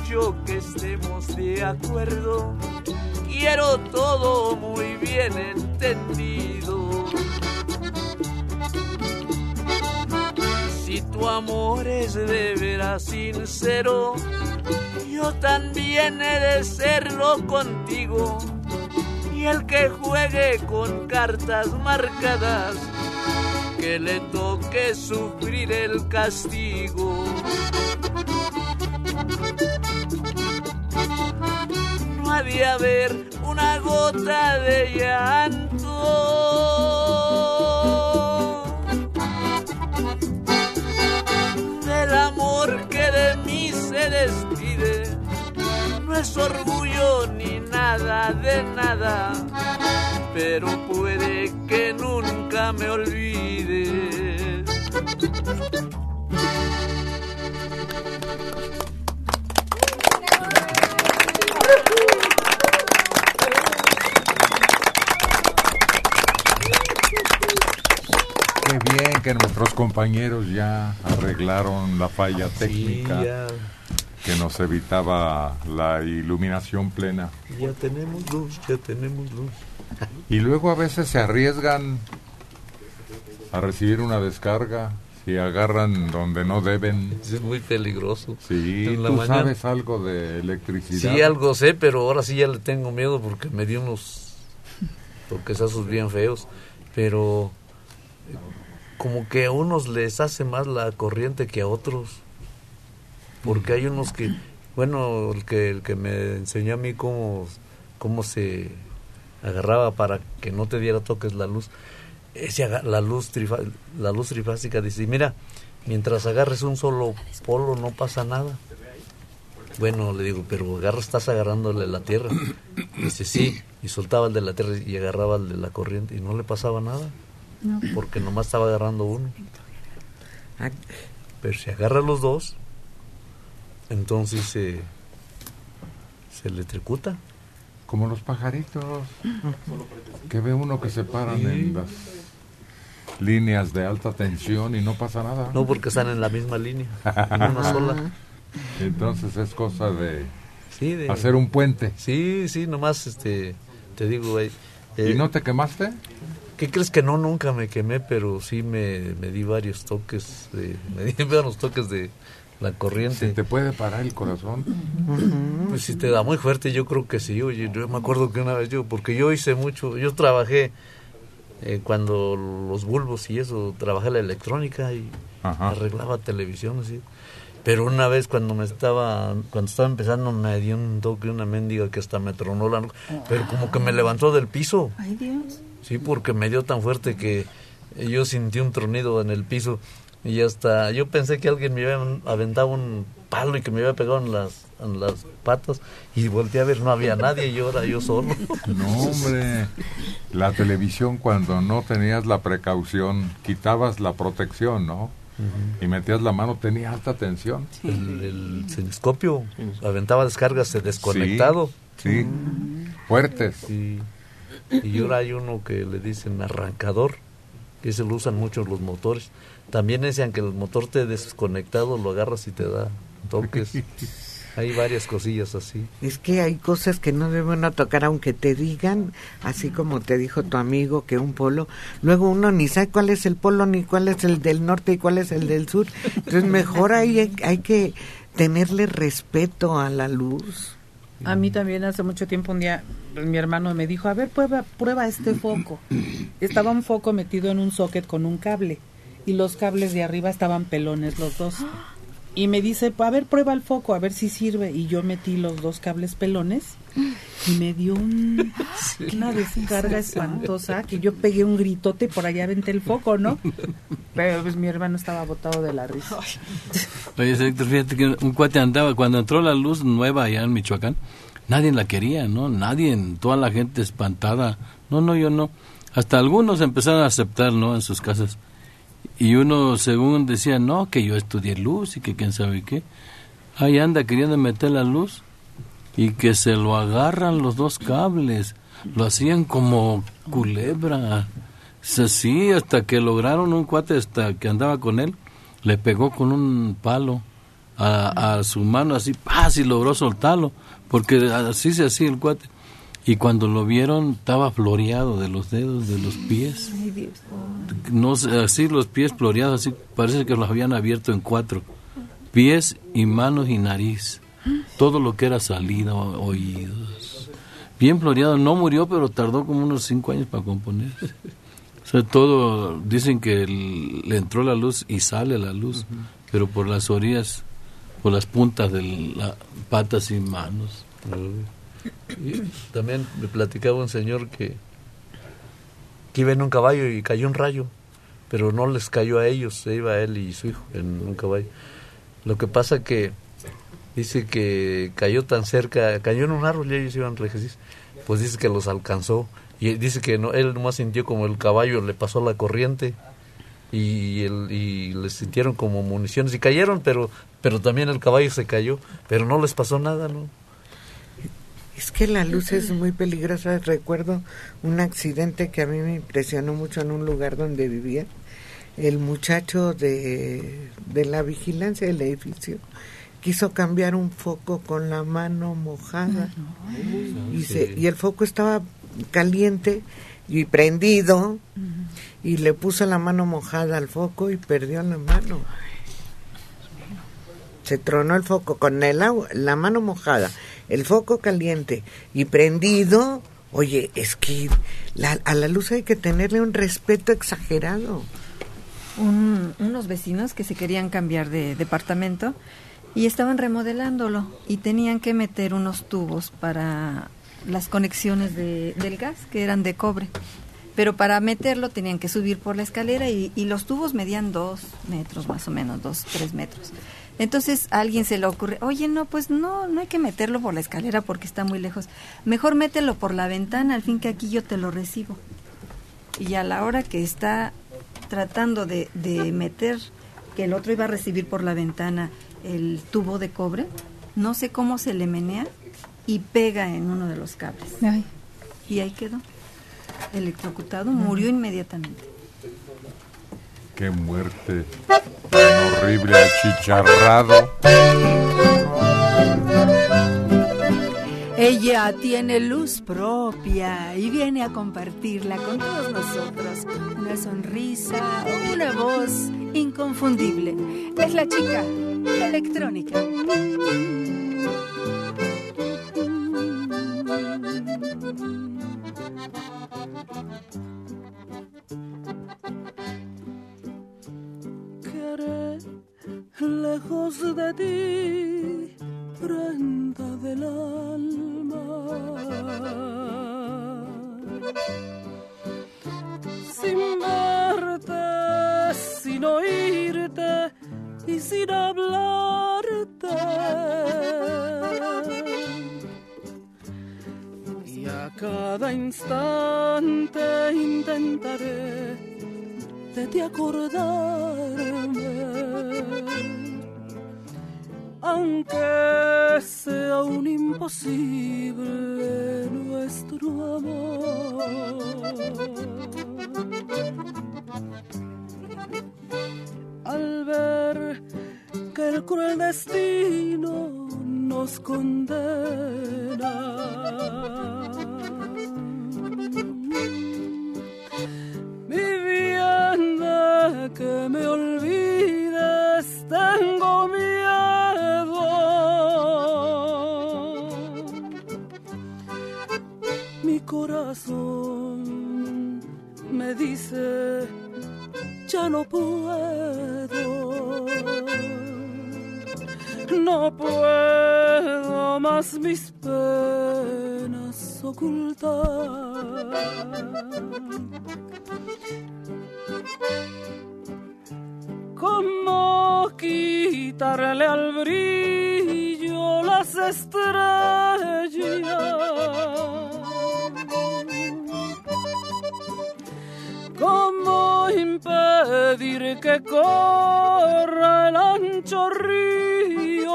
Mucho que estemos de acuerdo. Quiero todo muy bien entendido. Si tu amor es de veras sincero, yo también he de serlo contigo. Y el que juegue con cartas marcadas, que le toque sufrir el castigo. De haber una gota de llanto. Del amor que de mí se despide, no es orgullo ni nada de nada, pero puede que nunca me olvides. Qué bien que nuestros compañeros ya arreglaron la falla técnica ya. que nos evitaba la iluminación plena. Ya tenemos luz, ya tenemos luz. Y luego a veces se arriesgan a recibir una descarga si agarran donde no deben. Es muy peligroso. Sí, En la tú mañana- sabes algo de electricidad. Sí, algo sé, pero ahora sí ya le tengo miedo porque me dio unos toquesazos bien feos. Pero eh, como que a unos les hace más la corriente que a otros. Porque hay unos que, bueno, el que, el que me enseñó a mí cómo, cómo se agarraba para que no te diera toques la luz. Ese aga- la luz trifa- la luz trifásica dice, mira, mientras agarres un solo polo no pasa nada. Bueno, le digo, pero agarra, estás agarrándole la tierra. Dice, sí, y soltaba el de la tierra y agarraba el de la corriente y no le pasaba nada, No. porque nomás estaba agarrando uno. Ah, Pero si agarra los dos, entonces se, se electrocuta. Como los pajaritos. Que ve uno que se paran en las líneas de alta tensión y no pasa nada. No, porque están en la misma línea, en una sola. Entonces es cosa de Sí, de- hacer un puente. Sí, sí, nomás este, te digo, eh, ¿Y no te quemaste? ¿Qué crees que no? Nunca me quemé, pero sí me, me di varios toques, de, me di varios toques de la corriente. ¿Se te puede parar el corazón? Pues si te da muy fuerte, yo creo que sí. Oye, yo me acuerdo que una vez yo, porque yo hice mucho, yo trabajé eh, cuando los bulbos y eso, trabajé la electrónica y Ajá. arreglaba televisión así. Pero una vez cuando me estaba, cuando estaba empezando me dio un toque, una mendiga que hasta me tronó la pero como que me levantó del piso. Ay, Dios. Sí, porque me dio tan fuerte que yo sentí un tronido en el piso y hasta yo pensé que alguien me había aventado un palo y que me había pegado en las, en las patas y volteé a ver, no había nadie y era yo solo. No, hombre. La televisión cuando no tenías la precaución, quitabas la protección, ¿no? Y metías la mano, tenía alta tensión. El, el cinescopio aventaba descargas de desconectado. Sí, fuertes. Sí. Y ahora hay uno que le dicen arrancador, que ese lo usan mucho los motores. También ese, aunque el motor te desconectado, lo agarras y te da toques. Hay varias cosillas así. Es que hay cosas que no deben uno tocar aunque te digan, así como te dijo tu amigo que un polo, luego uno ni sabe cuál es el polo, ni cuál es el del norte y cuál es el del sur. Entonces mejor ahí hay, hay que tenerle respeto a la luz. A mí también hace mucho tiempo un día mi hermano me dijo, a ver, prueba, prueba este foco. Estaba un foco metido en un socket con un cable y los cables de arriba estaban pelones los dos. y me dice, a ver, prueba el foco, a ver si sirve. Y yo metí los dos cables pelones y me dio un- una descarga espantosa que yo pegué un gritote y por allá aventé el foco, ¿no? Pero pues mi hermano estaba botado de la risa. Oye, Héctor, fíjate que un cuate andaba, cuando entró la luz nueva allá en Michoacán, nadie la quería, ¿no? Nadie, toda la gente espantada. No, no, yo no. Hasta algunos empezaron a aceptar, ¿no? En sus casas. Y uno, según decía, no, que yo estudié luz y que quién sabe qué. Ahí anda queriendo meter la luz y que se lo agarran los dos cables. Lo hacían como culebra. Sí, sí, hasta que lograron un cuate hasta que andaba con él, le pegó con un palo a, a su mano así, ¡paz! y logró soltarlo, porque así se hacía el cuate. Y cuando lo vieron, estaba floreado de los dedos, de los pies. No sé, así los pies floreados, así parece que los habían abierto en cuatro. Pies y manos y nariz. Todo lo que era salida, oídos. Bien floreado, no murió, pero tardó como unos cinco años para componer. O sea, todo, dicen que le entró la luz y sale la luz, pero por las orillas, por las puntas de las patas y manos. También me platicaba un señor que, iba en un caballo y cayó un rayo, pero no les cayó a ellos, se iba él y su hijo en un caballo. Lo que pasa que dice que cayó tan cerca, cayó en un árbol y ellos iban rejecis, pues dice que los alcanzó y dice que no, él nomás sintió como el caballo le pasó la corriente y, el, les sintieron como municiones y cayeron, pero pero también el caballo se cayó, pero no les pasó nada, ¿no? Es que la luz es muy peligrosa. Recuerdo un accidente que a mí me impresionó mucho en un lugar donde vivía. El muchacho de, de la vigilancia del edificio quiso cambiar un foco con la mano mojada. Y, se- y el foco estaba caliente y prendido. Y le puso la mano mojada al foco y perdió la mano. Se tronó el foco con el agua, la mano mojada, el foco caliente y prendido. Oye, es que la- a la luz hay que tenerle un respeto exagerado. un- unos vecinos que se querían cambiar de departamento y estaban remodelándolo y tenían que meter unos tubos para las conexiones de- del gas que eran de cobre. Pero para meterlo tenían que subir por la escalera y, y los tubos medían dos metros más o menos, dos, tres metros. Entonces a alguien se le ocurre, oye, no, pues no, no hay que meterlo por la escalera porque está muy lejos. Mejor mételo por la ventana, al fin que aquí yo te lo recibo. Y a la hora que está tratando de, de meter, que el otro iba a recibir por la ventana el tubo de cobre, no sé cómo se le menea y pega en uno de los cables. Y ahí quedó. Electrocutado, murió inmediatamente. Qué muerte tan horrible, achicharrado. Ella tiene luz propia y viene a compartirla con todos nosotros. Una sonrisa, una voz inconfundible. Es la chica electrónica. ¿Qué haré lejos de ti, prenda del alma? Sin verte, sin oírte y sin hablarte. Y a cada instante intentaré de ti acordarme, aunque sea un imposible nuestro amor. Al ver que el cruel destino nos condena. De que me olvides, tengo miedo. Mi corazón me dice, ya no puedo. No puedo más mis penas ocultar. ¿Cómo quitarle al brillo las estrellas? Impedir que corra el ancho río?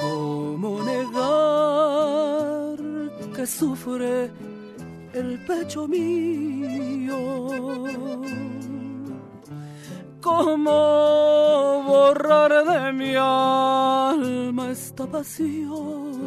¿Cómo negar que sufre el pecho mío? ¿Cómo borrar de mi alma esta pasión?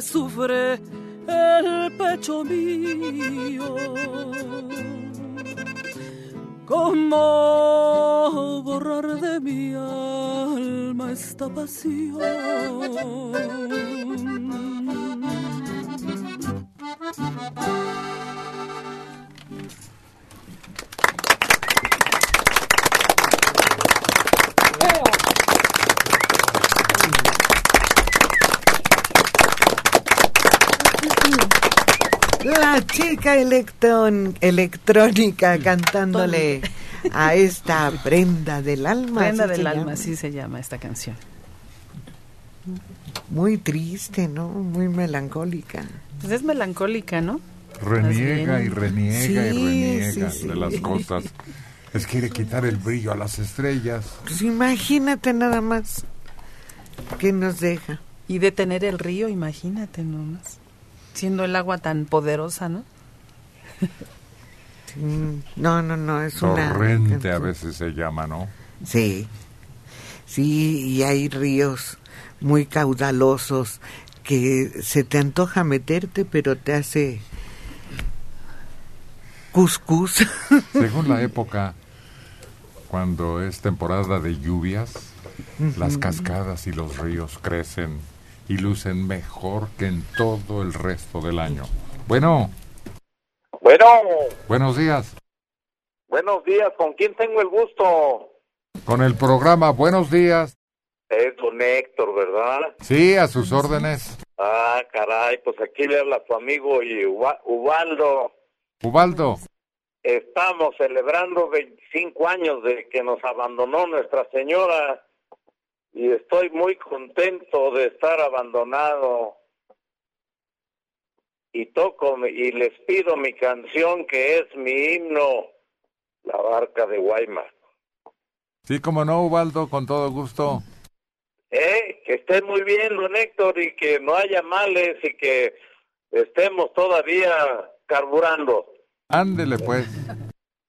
sufre el pecho mío? ¿Cómo borrar de mi alma esta pasión? Chica electrón, electrónica cantándole a esta prenda del alma. Prenda del se alma, llama. así se llama esta canción. Muy triste, ¿no? Muy melancólica. Pues es melancólica, ¿no? Reniega y reniega Sí, y reniega sí, sí. de las cosas. Es quiere quitar el brillo a las estrellas. Pues imagínate nada más que nos deja. Y detener el río, imagínate nomás. Siendo el agua tan poderosa, ¿no? No, no, no, es una... Torrente a veces se llama, ¿no? Sí, sí, y hay ríos muy caudalosos que se te antoja meterte, pero te hace cuscús. Según la época, cuando es temporada de lluvias, las cascadas y los ríos crecen y lucen mejor que en todo el resto del año. Bueno, Bueno, buenos días. buenos días. ¿Con quién tengo el gusto? Con el programa Buenos días. Es don Héctor, ¿verdad? Sí, a sus órdenes. Ah, caray, pues aquí le habla tu amigo y Uba- Ubaldo. Ubaldo, Estamos celebrando 25 años de que nos abandonó Nuestra Señora y estoy muy contento de estar abandonado. Y toco y les pido mi canción que es mi himno, La Barca de Guaymas. sí, como no, Ubaldo, con todo gusto. Eh, que estén muy bien, don Héctor, y que no haya males y que estemos todavía carburando. Ándele, pues.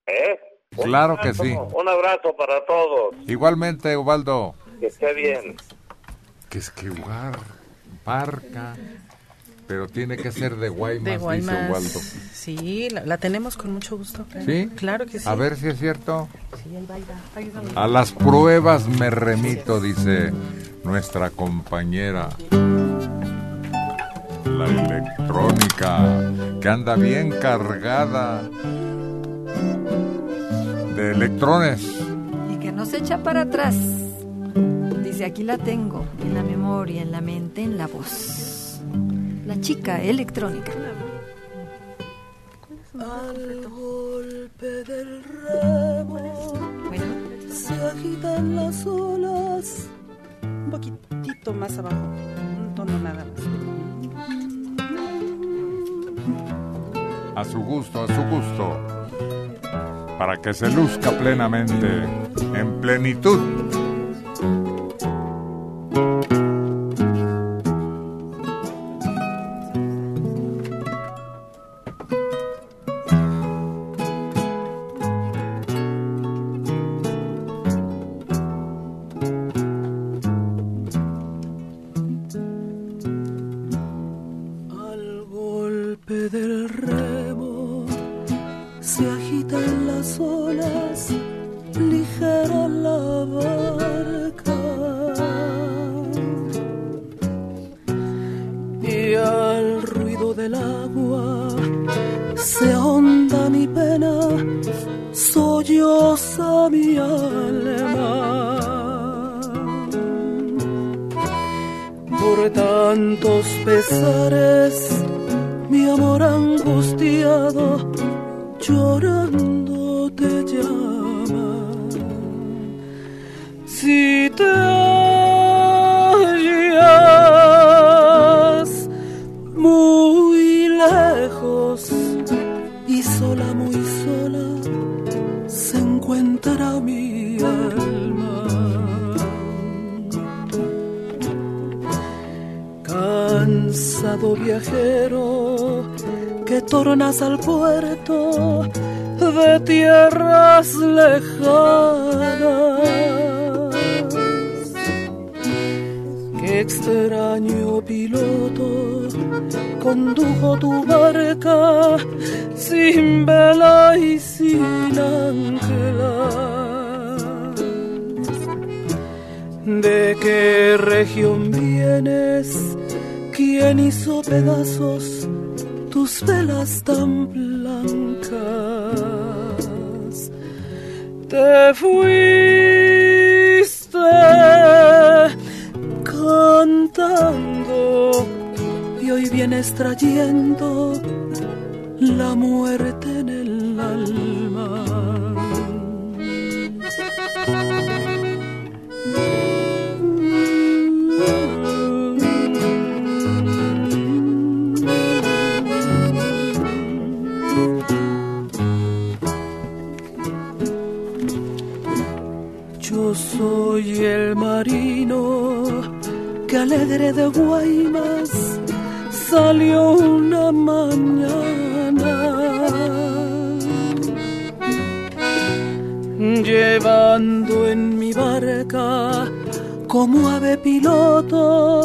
¿Eh? Claro que sí. Un abrazo para todos. Igualmente, Ubaldo. Que esté bien. Que es que jugar marca, pero tiene que ser de Guaymas, De dice. Ubaldo. Sí, la, la tenemos con mucho gusto. ¿Sí? Claro que sí. A ver si es cierto. Sí, ahí va, ahí va. A las pruebas me remito, dice nuestra compañera. La electrónica, que anda bien cargada de electrones. y que no se echa para atrás. Dice, aquí la tengo, en la memoria, en la mente, en la voz. La chica electrónica. Al golpe del remo se agitan las olas. Un poquitito más abajo, un tono nada más. A su gusto, a su gusto. Para que se luzca plenamente, en plenitud. La muerte en el alma. Yo soy el marino que alegre de Guaymas salió una Llevando en mi barca como ave piloto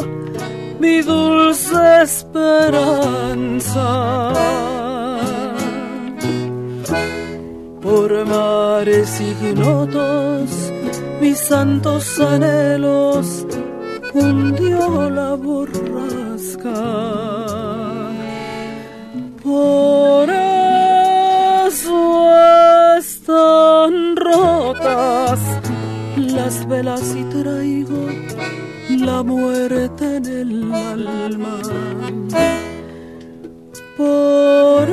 mi dulce esperanza. Por mares ignotos, mis santos anhelos hundió la borrasca. Por rotas las velas y traigo la muerte en el alma. Por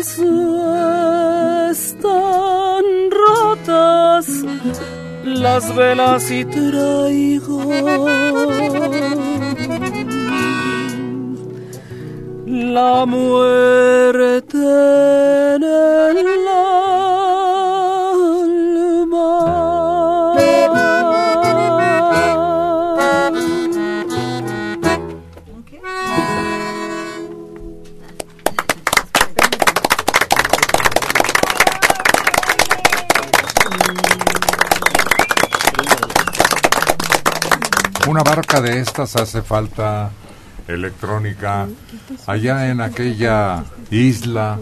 eso están rotas las velas y traigo la muerte en el Una hace falta electrónica allá en aquella isla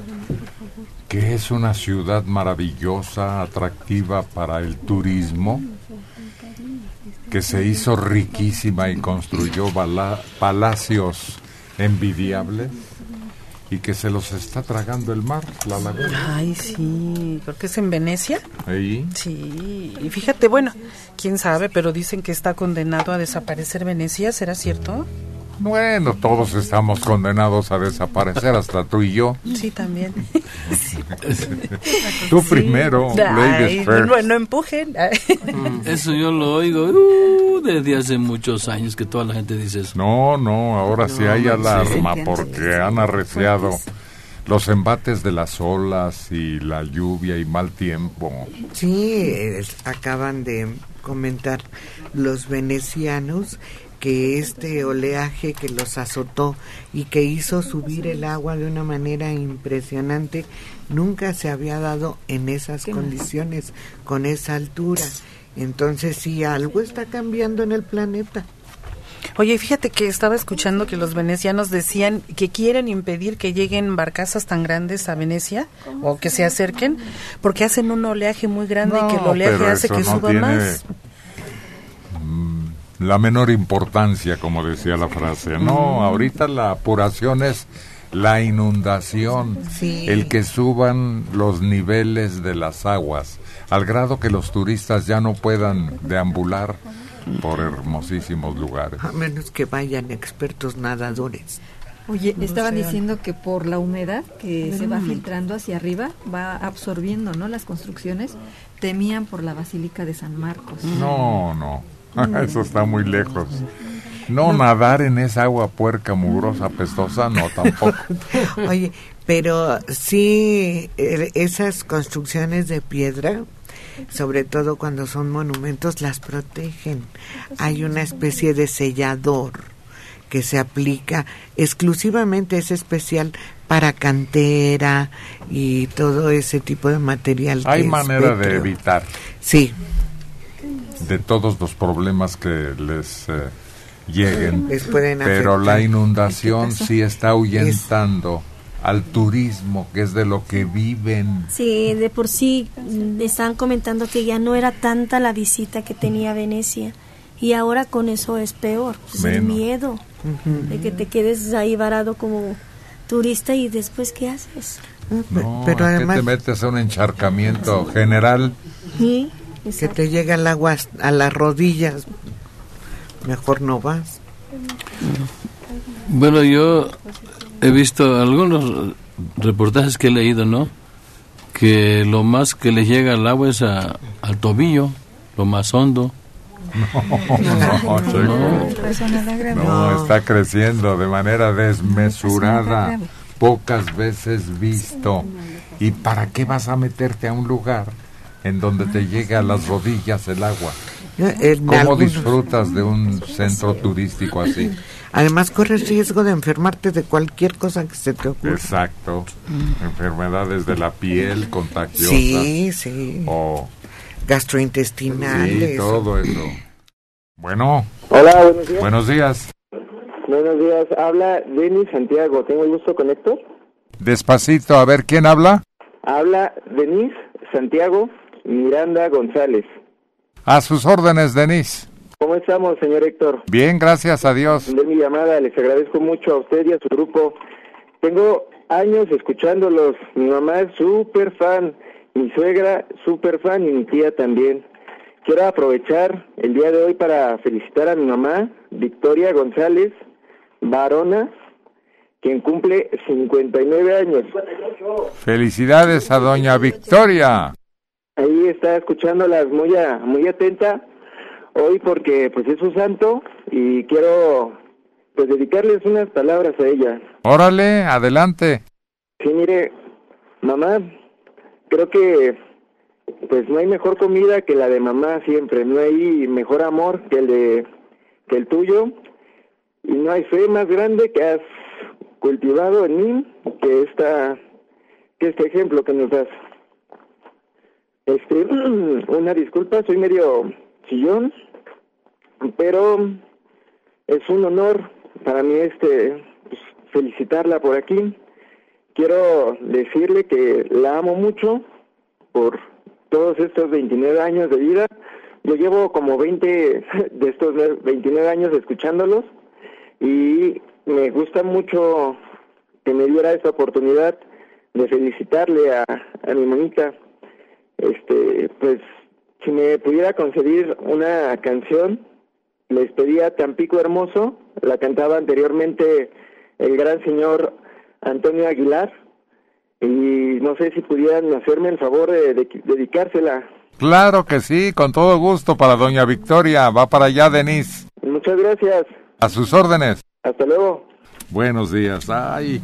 que es una ciudad maravillosa, atractiva para el turismo, que se hizo riquísima y construyó palacios envidiables y que se los está tragando el mar, la laguna. Ay, sí, creo que es en Venecia. Ahí. Sí, y fíjate, bueno, quién sabe, pero dicen que está condenado a desaparecer Venecia, ¿será cierto? Bueno, todos estamos condenados a desaparecer, hasta tú y yo. Sí, también. Tú primero, Ay, ladies first. no, no empujen. Eso yo lo oigo uh, desde hace muchos años que toda la gente dice eso. No, no, ahora sí hay sí. alarma Sí. porque han arreciado los embates de las olas y la lluvia y mal tiempo. Sí, eh, acaban de comentar los venecianos que este oleaje que los azotó y que hizo subir el agua de una manera impresionante nunca se había dado en esas condiciones, con esa altura. Entonces sí, algo está cambiando en el planeta. Oye, fíjate que estaba escuchando que los venecianos decían que quieren impedir que lleguen barcazas tan grandes a Venecia o que se acerquen porque hacen un oleaje muy grande y que el oleaje hace que no suba tiene, más. Mm, La menor importancia, como decía la frase. No, ahorita la apuración es la inundación, Sí. el que suban los niveles de las aguas, al grado que los turistas ya no puedan deambular por hermosísimos lugares. A menos que vayan expertos nadadores. Oye, No estaban diciendo que por la humedad que se va Mm. filtrando hacia arriba, va absorbiendo, ¿no? Las construcciones temían por la Basílica de San Marcos. No, no, eso está muy lejos. No, nadar en esa agua puerca, mugrosa, pestosa, no, tampoco. Oye, pero sí, esas construcciones de piedra, sobre todo cuando son monumentos, las protegen. Hay una especie de sellador que se aplica exclusivamente, es especial para cantera y todo ese tipo de material. Hay manera de evitar Sí, de todos los problemas que les eh, lleguen, Les pueden pero la inundación sí está ahuyentando al turismo, que es de lo que viven. Sí, de por sí mm, estaban comentando que ya no era tanta la visita que tenía Venecia y ahora con eso es peor, pues el miedo de que te quedes ahí varado como turista y después qué haces. No, pero ¿a qué además- te metes a un encharcamiento general? Sí, que te llega el agua a las rodillas. Mejor no vas. Bueno, yo he visto algunos reportajes que he leído, ¿no? Que lo más que le llega al agua es a- al tobillo, lo más hondo. No, chico. No, está creciendo de manera desmesurada, pocas veces visto. ¿Y para qué vas a meterte a un lugar en donde te llega a las rodillas el agua? En ¿Cómo algunos- disfrutas de un centro turístico así? Además corres riesgo de enfermarte de cualquier cosa que se te ocurra. Exacto. Enfermedades de la piel contagiosas. Sí, sí. O Gastrointestinales. sí, todo eso. Bueno. Hola, buenos días. Buenos días. Buenos días, habla Denis Santiago. ¿Tengo el gusto con Héctor? Despacito, a ver, ¿quién habla? Habla Denis Santiago Miranda González. A sus órdenes, Denis. ¿Cómo estamos, señor Héctor? Bien, gracias a Dios. De mi llamada, les agradezco mucho a usted y a su grupo. Tengo años escuchándolos. Mi mamá es súper fan, mi suegra súper fan y mi tía también. Quiero aprovechar el día de hoy para felicitar a mi mamá, Victoria González Varona, quien cumple 59 años. Felicidades a doña Victoria. Ahí está escuchándolas muy a- muy atenta hoy porque pues es su santo y quiero pues dedicarles unas palabras a ella. Órale, adelante. Sí, mire, mamá, creo que pues no hay mejor comida que la de mamá siempre, no hay mejor amor que el de que el tuyo y no hay fe más grande que has cultivado en mí que esta que este ejemplo que nos das. Este, una disculpa, soy medio chillón, pero es un honor para mí este pues, felicitarla por aquí. Quiero decirle que la amo mucho por todos estos 29 años de vida. Yo llevo como 20 de estos 29 años escuchándolos y me gusta mucho que me diera esta oportunidad de felicitarle a, a mi mamita. Este, pues, si me pudiera conceder una canción, les pedía Tampico Hermoso, la cantaba anteriormente el gran señor Antonio Aguilar, y no sé si pudieran hacerme el favor de, de dedicársela. Claro que sí, con todo gusto para doña Victoria. Va para allá, Denise. Muchas gracias. A sus órdenes. Hasta luego. Buenos días. Ay,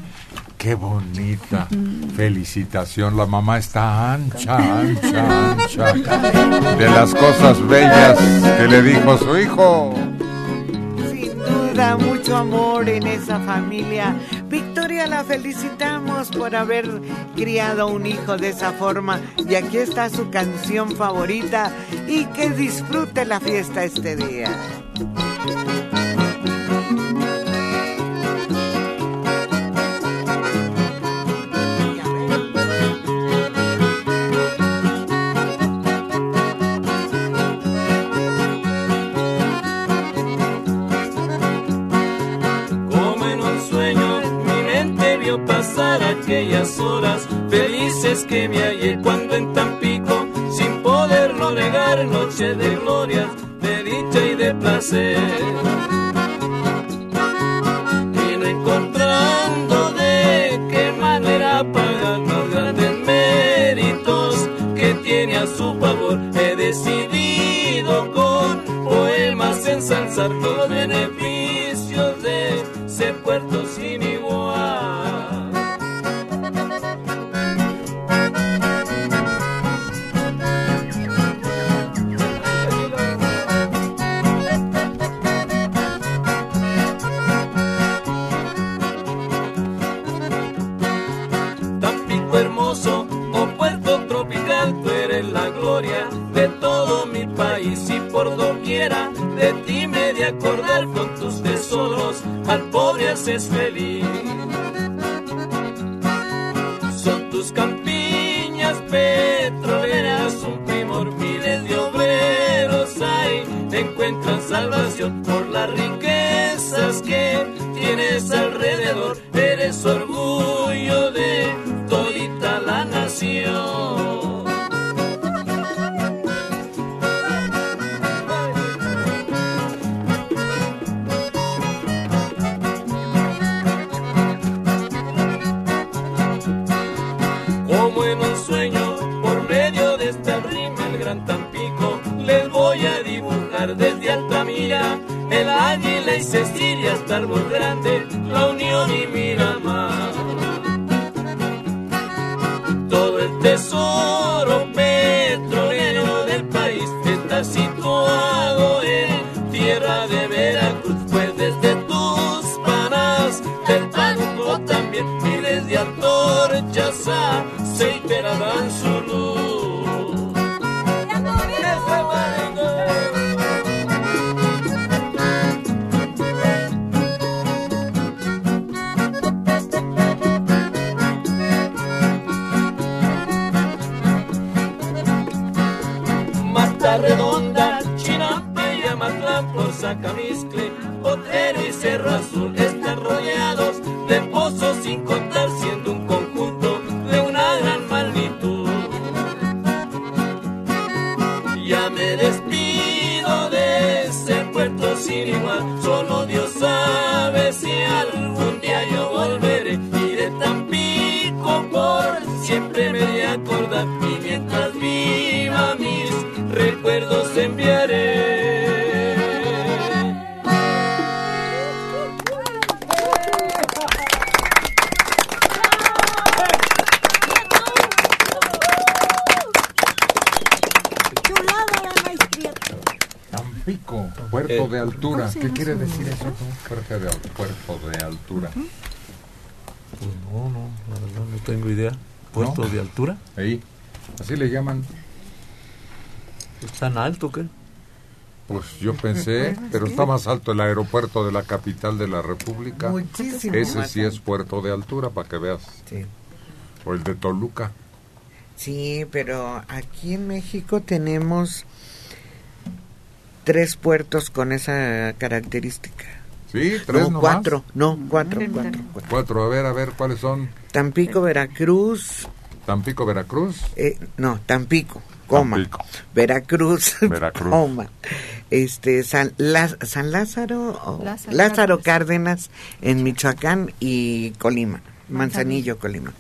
qué bonita. Felicitación. La mamá está ancha, ancha, ancha. De las cosas bellas que le dijo su hijo. Sin duda, mucho amor en esa familia. Victoria, la felicitamos por haber criado un hijo de esa forma. Y aquí está su canción favorita. Y que disfrute la fiesta este día. Felices que altura? Ahí, así le llaman. ¿Tan alto qué? Pues yo pensé, pero está más alto el aeropuerto de la capital de la República. Muchísimo Ese sí es puerto de altura, para que veas. Sí. O el de Toluca. Sí, pero aquí en México tenemos tres puertos con esa característica. Sí, tres no, nomás. cuatro, no, cuatro, cuatro, cuatro. Cuatro, a ver, a ver, ¿cuáles son? Tampico, Veracruz, Tampico, Veracruz. eh, no, Tampico, coma, Veracruz, Veracruz. coma, este, San, San Lázaro, o- Lázaro Lázaro, Cárdenas en Michoacán y Colima, Manzanillo, Colima.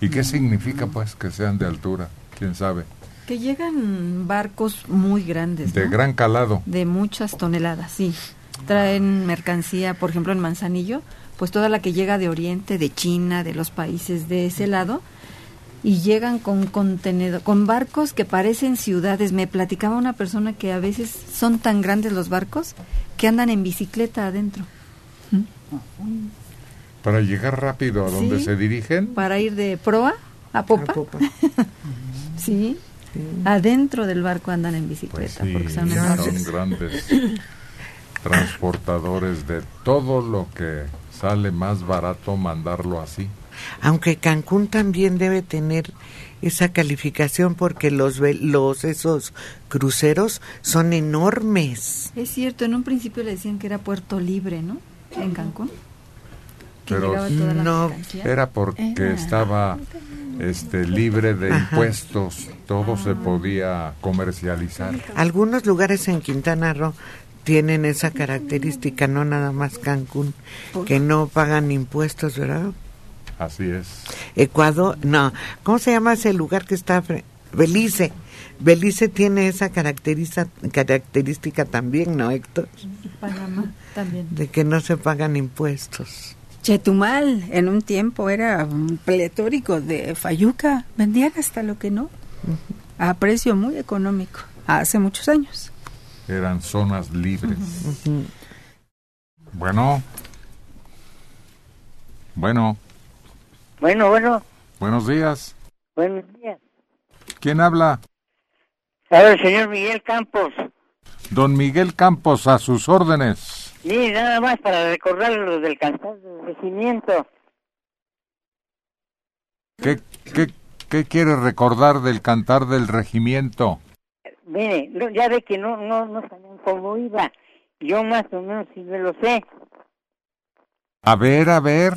¿Y qué significa, pues, que sean de altura? ¿Quién sabe? Que llegan barcos muy grandes, De ¿no? gran calado. De muchas toneladas, sí. Traen mercancía, por ejemplo, en Manzanillo, pues toda la que llega de Oriente, de China, de los países de ese lado, y llegan con contenedor, con barcos que parecen ciudades. Me platicaba una persona que a veces son tan grandes los barcos que andan en bicicleta adentro. Para llegar rápido a donde Sí. se dirigen. Para ir de proa a popa. sí. Adentro del barco andan en bicicleta Sí, porque son son grandes transportadores de todo lo que sale más barato mandarlo así. Aunque Cancún también debe tener esa calificación porque los los esos cruceros son enormes. Es cierto, en un principio le decían que era puerto libre, ¿no? En Cancún. Pero llegaba toda la no, mercancía. era porque Era. estaba este libre de Ajá. impuestos, todo se podía comercializar. Algunos lugares en Quintana Roo tienen esa característica, no nada más Cancún, que no pagan impuestos, ¿verdad? Así es. Ecuador, no, ¿cómo se llama ese lugar que está? Belice. Belice tiene esa característica, característica también, ¿no, Héctor? Panamá también. De que no se pagan impuestos. Chetumal en un tiempo era un pletórico de fayuca, vendían hasta lo que no, a precio muy económico, hace muchos años. Eran zonas libres. Bueno. Bueno, Bueno, bueno, buenos días. buenos días. ¿Quién habla? Habla el señor Miguel Campos. Don Miguel Campos, a sus órdenes. Mire, nada más para recordar lo del cantar del regimiento. ¿Qué, qué, qué quiere recordar del cantar del regimiento? Mire, ya ve que no, no, no sabían cómo iba. Yo más o menos sí me lo sé. A ver, a ver.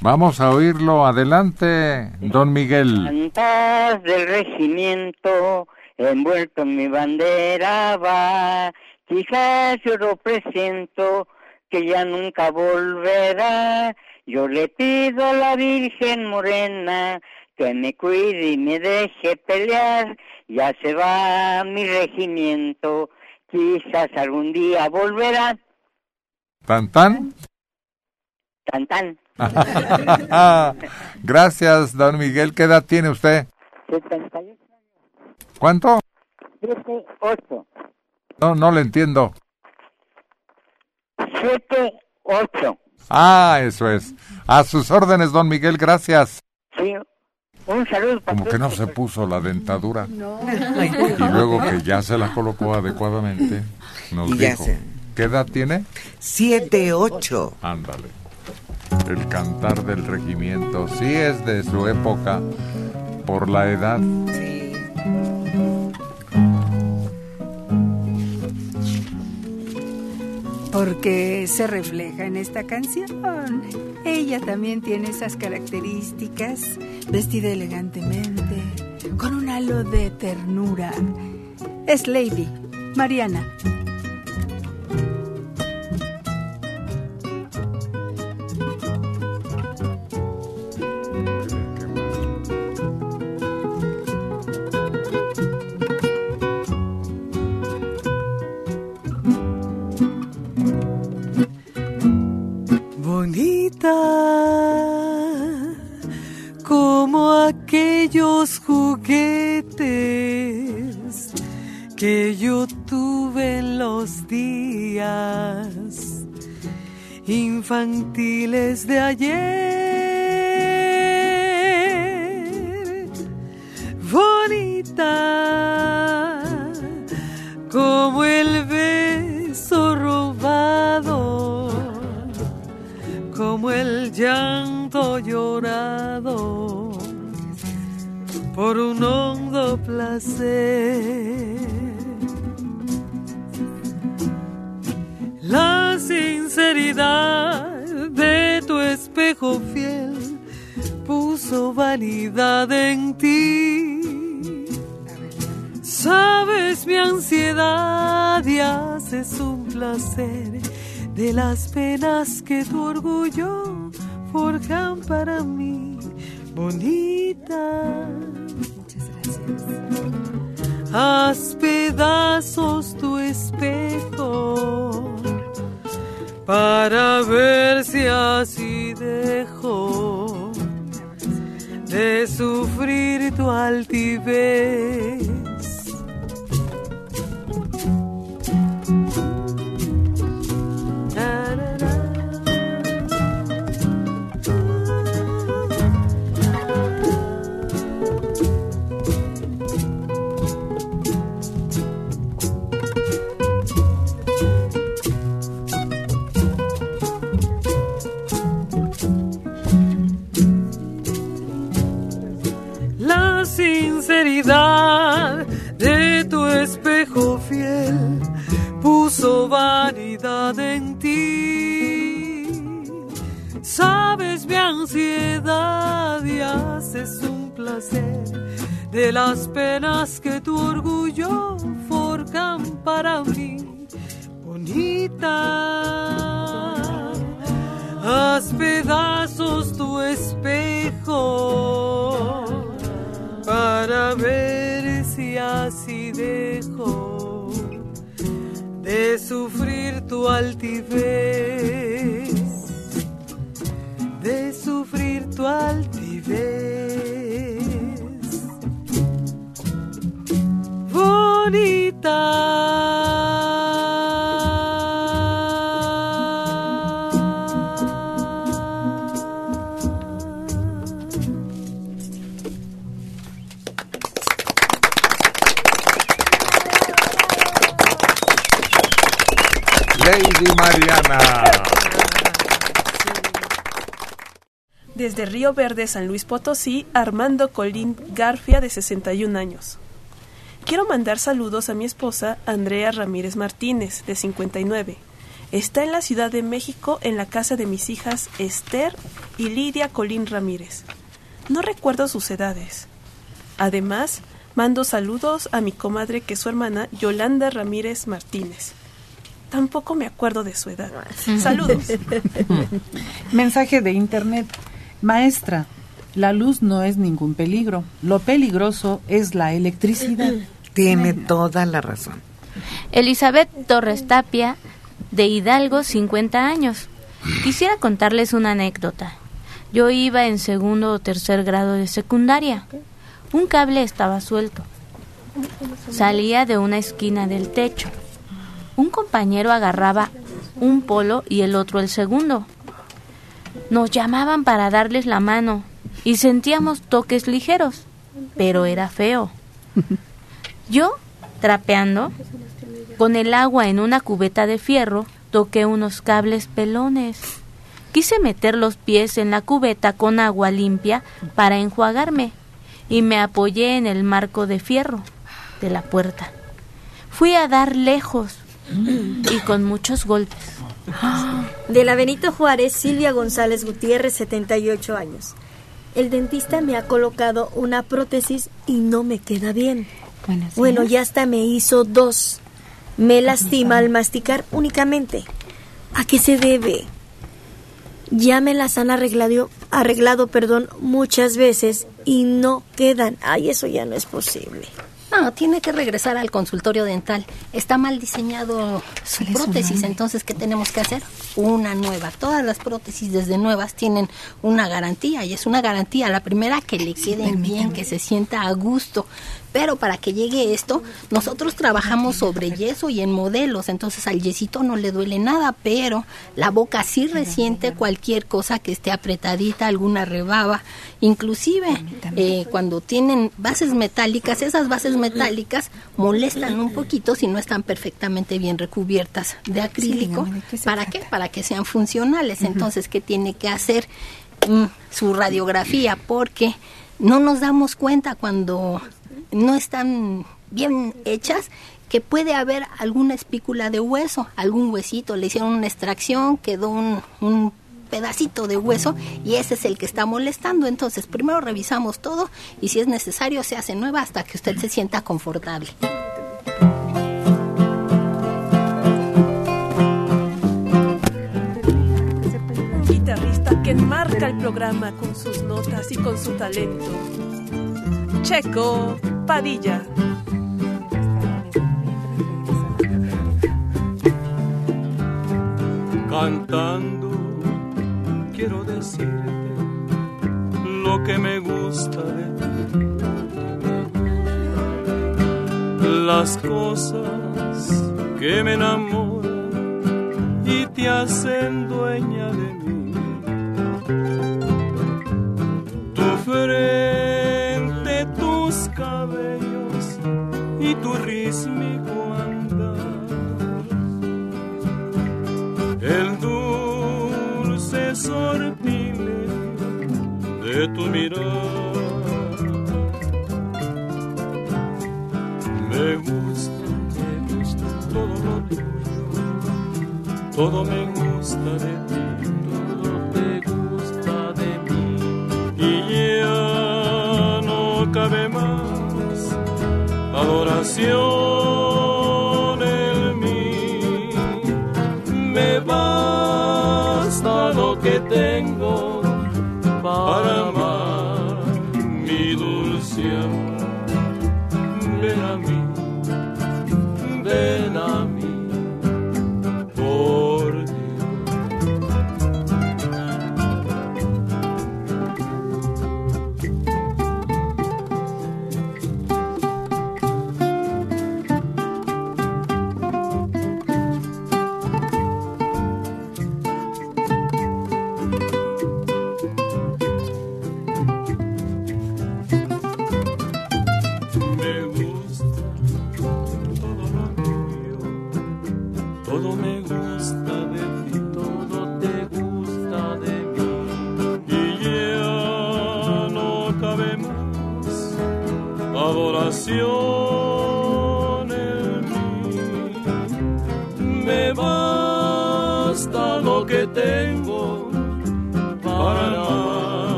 Vamos a oírlo. Adelante, don Miguel. Cantar del regimiento, envuelto en mi bandera va. Quizás yo lo presiento, que ya nunca volverá. Yo le pido a la Virgen Morena que me cuide y me deje pelear. Ya se va mi regimiento, quizás algún día volverá. ¿Tan tan? Tan tan. Gracias, don Miguel. ¿Qué edad tiene usted? 78, ¿Cuánto? 7, 8. No, no le entiendo. 7, 8. Ah, eso es. A sus órdenes, don Miguel. Gracias. Sí, un saludo para Como que no se puso la dentadura. Y luego que ya se la colocó adecuadamente, nos Y ya dijo. se- ¿Qué edad tiene? Siete, ocho. Ándale. El cantar del regimiento sí es de su época por la edad. Porque se refleja en esta canción. Ella también tiene esas características, vestida elegantemente, con un halo de ternura. Es Lady, Mariana. Infantiles de ayer las penas que tu Verde, San Luis Potosí, Armando Colín Garfia, de 61 años. Quiero mandar saludos a mi esposa, Andrea Ramírez Martínez, de 59. Está en la Ciudad de México, en la casa de mis hijas Esther y Lidia Colín Ramírez. No recuerdo sus edades. Además, mando saludos a mi comadre que es su hermana, Yolanda Ramírez Martínez. Tampoco me acuerdo de su edad. Saludos. Mensaje de internet. Maestra, la luz no es ningún peligro. Lo peligroso es la electricidad. Tiene toda la razón. Elizabeth Torres Tapia, de Hidalgo, 50 años. Quisiera contarles una anécdota. Yo iba en segundo o tercer grado de secundaria. Un cable estaba suelto. Salía de una esquina del techo. Un compañero agarraba un polo y el otro el segundo. Nos llamaban para darles la mano y sentíamos toques ligeros, pero era feo. Yo, trapeando, con el agua en una cubeta de fierro, toqué unos cables pelones. Quise meter los pies en la cubeta con agua limpia para enjuagarme y me apoyé en el marco de fierro de la puerta. Fui a dar lejos y con muchos golpes. De la Benito Juárez, Silvia González Gutiérrez, 78 años. El dentista me ha colocado una prótesis y no me queda bien. Bueno, ya hasta me hizo dos. Me lastima al masticar únicamente. ¿A qué se debe? Ya me las han arreglado, arreglado, perdón, muchas veces y no quedan. Ay, eso ya no es posible. No, tiene que regresar al consultorio dental. Está mal diseñado su prótesis, entonces ¿qué tenemos que hacer? Una nueva. Todas las prótesis desde nuevas tienen una garantía y es una garantía. La primera que le queden bien, que se sienta a gusto. Pero para que llegue esto, nosotros trabajamos sobre yeso y en modelos, entonces al yesito no le duele nada, pero la boca sí resiente cualquier cosa que esté apretadita, alguna rebaba. Inclusive eh, cuando tienen bases metálicas, esas bases metálicas molestan un poquito si no están perfectamente bien recubiertas de acrílico. ¿Para qué? Para que sean funcionales. Entonces, ¿qué tiene que hacer? Mm, su radiografía, porque no nos damos cuenta cuando no están bien hechas que puede haber alguna espícula de hueso, algún huesito, le hicieron una extracción, quedó un, pedacito de hueso y ese es el que está molestando. Entonces, primero revisamos todo y si es necesario se hace nueva hasta que usted se sienta confortable. Guitarrista que enmarca el programa con sus notas y con su talento. Checo Padilla. Cantando quiero decirte lo que me gusta de ti. Las cosas que me enamoran y te hacen dueña de mí. Y tu rítmico andar. El dulce sortilegio de tu mirar. Me gusta, me gusta todo lo tuyo, todo me gusta de ti, todo te gusta de mí. Y ya no cabe más adoración en mí. Me basta lo que tengo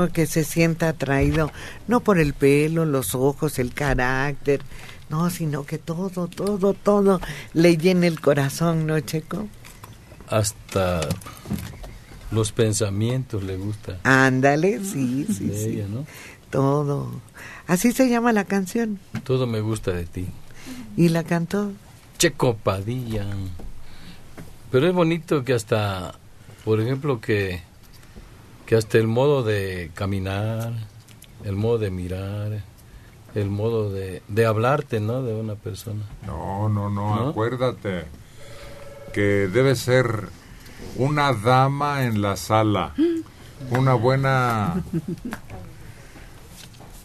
¿no? Que se sienta atraído, no por el pelo, los ojos, el carácter, no, sino que todo, todo, todo le llena el corazón, ¿no, Checo? Hasta los pensamientos le gusta. Ándale, sí, sí, de sí. ella, ¿no? Todo. Así se llama la canción. Todo me gusta de ti. ¿Y la cantó? Checo Padilla. Pero es bonito que hasta, por ejemplo, que, que hasta el modo de caminar, el modo de mirar, el modo de, de hablarte, ¿no? De una persona. No, no, no, ¿No? acuérdate que debe ser una dama en la sala, una buena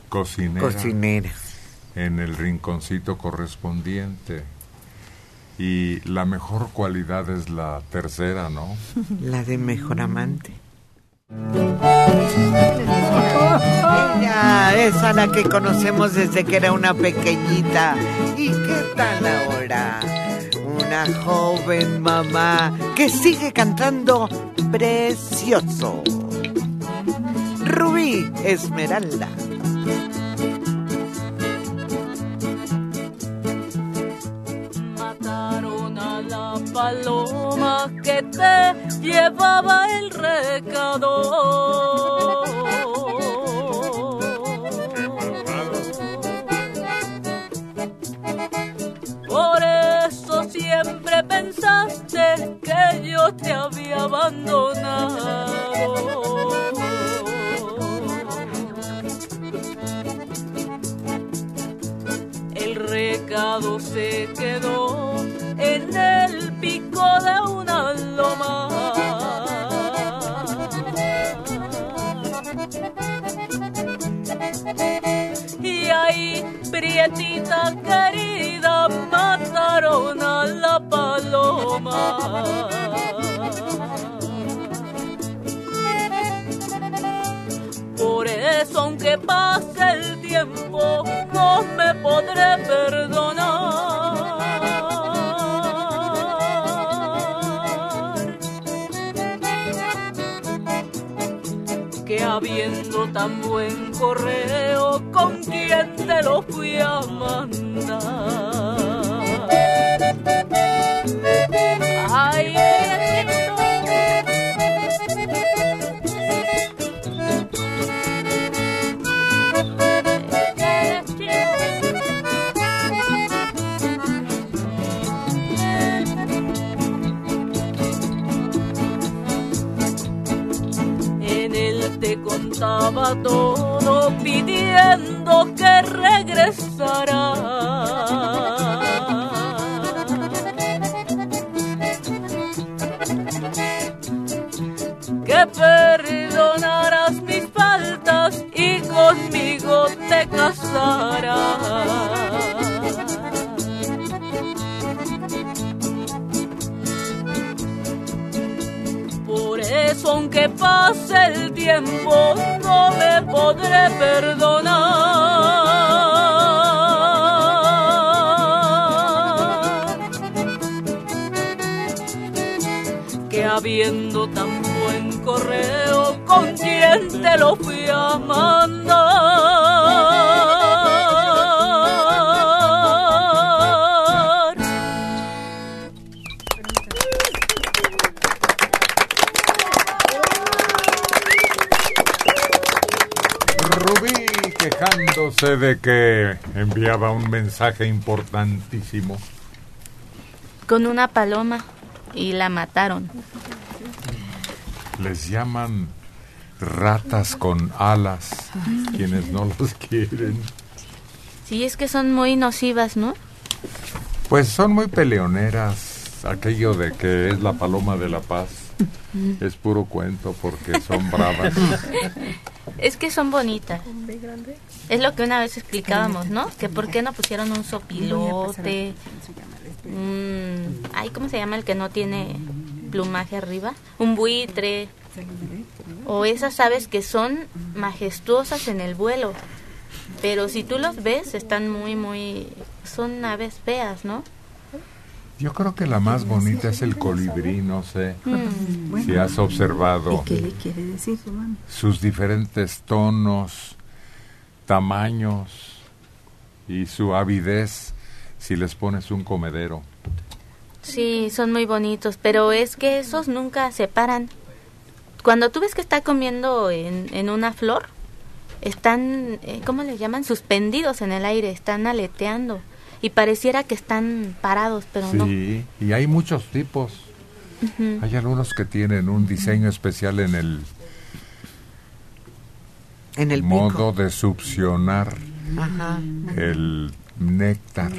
cocinera, Cocinera. en el rinconcito correspondiente. Y la mejor cualidad es la tercera, ¿no? La de mejor amante. Ella es a la que conocemos desde que era una pequeñita. ¿Y qué tal ahora? Una joven mamá que sigue cantando precioso. Rubí Esmeralda. Mataron a la paloma que te llevaba el recado. Por eso siempre pensaste que yo te había abandonado. El recado se quedó en el pico de una loma. Y ahí, prietita querida, mataron a la paloma. Por eso, aunque pase el tiempo, no me podré perdonar. Habiendo tan buen correo, ¿con quién te lo fui a mandar? Enviaba un mensaje importantísimo. Con una paloma y la mataron. Les llaman ratas con alas, quienes no los quieren. Sí, es que son muy nocivas, ¿no? Pues son muy peleoneras. Aquello de que es la paloma de la paz es puro cuento porque son bravas. Es que son bonitas. Es lo que una vez explicábamos, ¿no? Que por qué no pusieron un sopilote. un- ay, ¿cómo se llama el que no tiene plumaje arriba? Un buitre. O esas aves que son majestuosas en el vuelo. Pero si tú los ves, están muy, muy... Son aves feas, ¿no? Yo creo que la más bonita es el colibrí, no sé Mm. si has observado ¿Y qué le quiere decir, sus diferentes tonos, tamaños y su avidez si les pones un comedero. Sí, son muy bonitos, pero es que esos nunca se paran. Cuando tú ves que está comiendo en, en una flor, están, eh, ¿cómo le llaman? Suspendidos en el aire, están aleteando. Y pareciera que están parados, pero no. Sí, y hay muchos tipos. Hay algunos que tienen un diseño especial en el, En el modo de succionar Ajá. el néctar.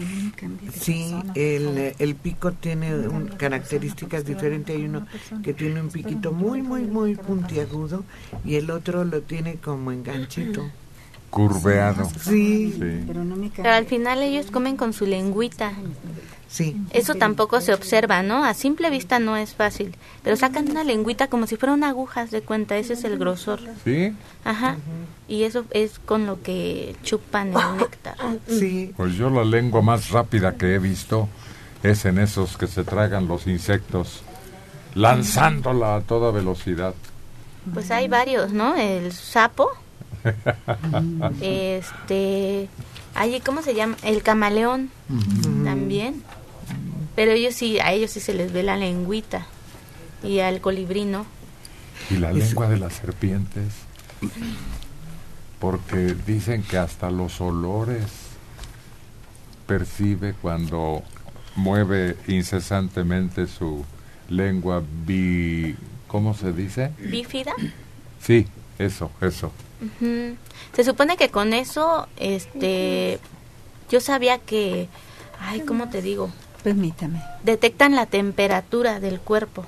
Sí, el, el pico tiene un- características diferentes. Hay uno que tiene un piquito muy, muy, muy puntiagudo y el otro lo tiene como enganchito. Curveado. Sí. Pero al final ellos comen con su lengüita. Sí. Eso tampoco se observa, ¿no? A simple vista no es fácil. Pero sacan una lengüita como si fuera una aguja, haz de cuenta. Ese es el grosor. ¿Sí? Ajá. Y eso es con lo que chupan el néctar. Sí. Pues yo la lengua más rápida que he visto es en esos que se tragan los insectos, lanzándola a toda velocidad. Pues hay varios, ¿no? El sapo, este, allí cómo se llama, el camaleón también. Pero ellos sí, a ellos sí se les ve la lengüita y al colibrí no. y la lengua de las serpientes, porque dicen que hasta los olores percibe cuando mueve incesantemente su lengua bi... ¿Cómo se dice? Bífida. Sí, eso, eso. Se supone que con eso, este, yo sabía que ay, ¿cómo te digo? Permítame. Detectan la temperatura del cuerpo.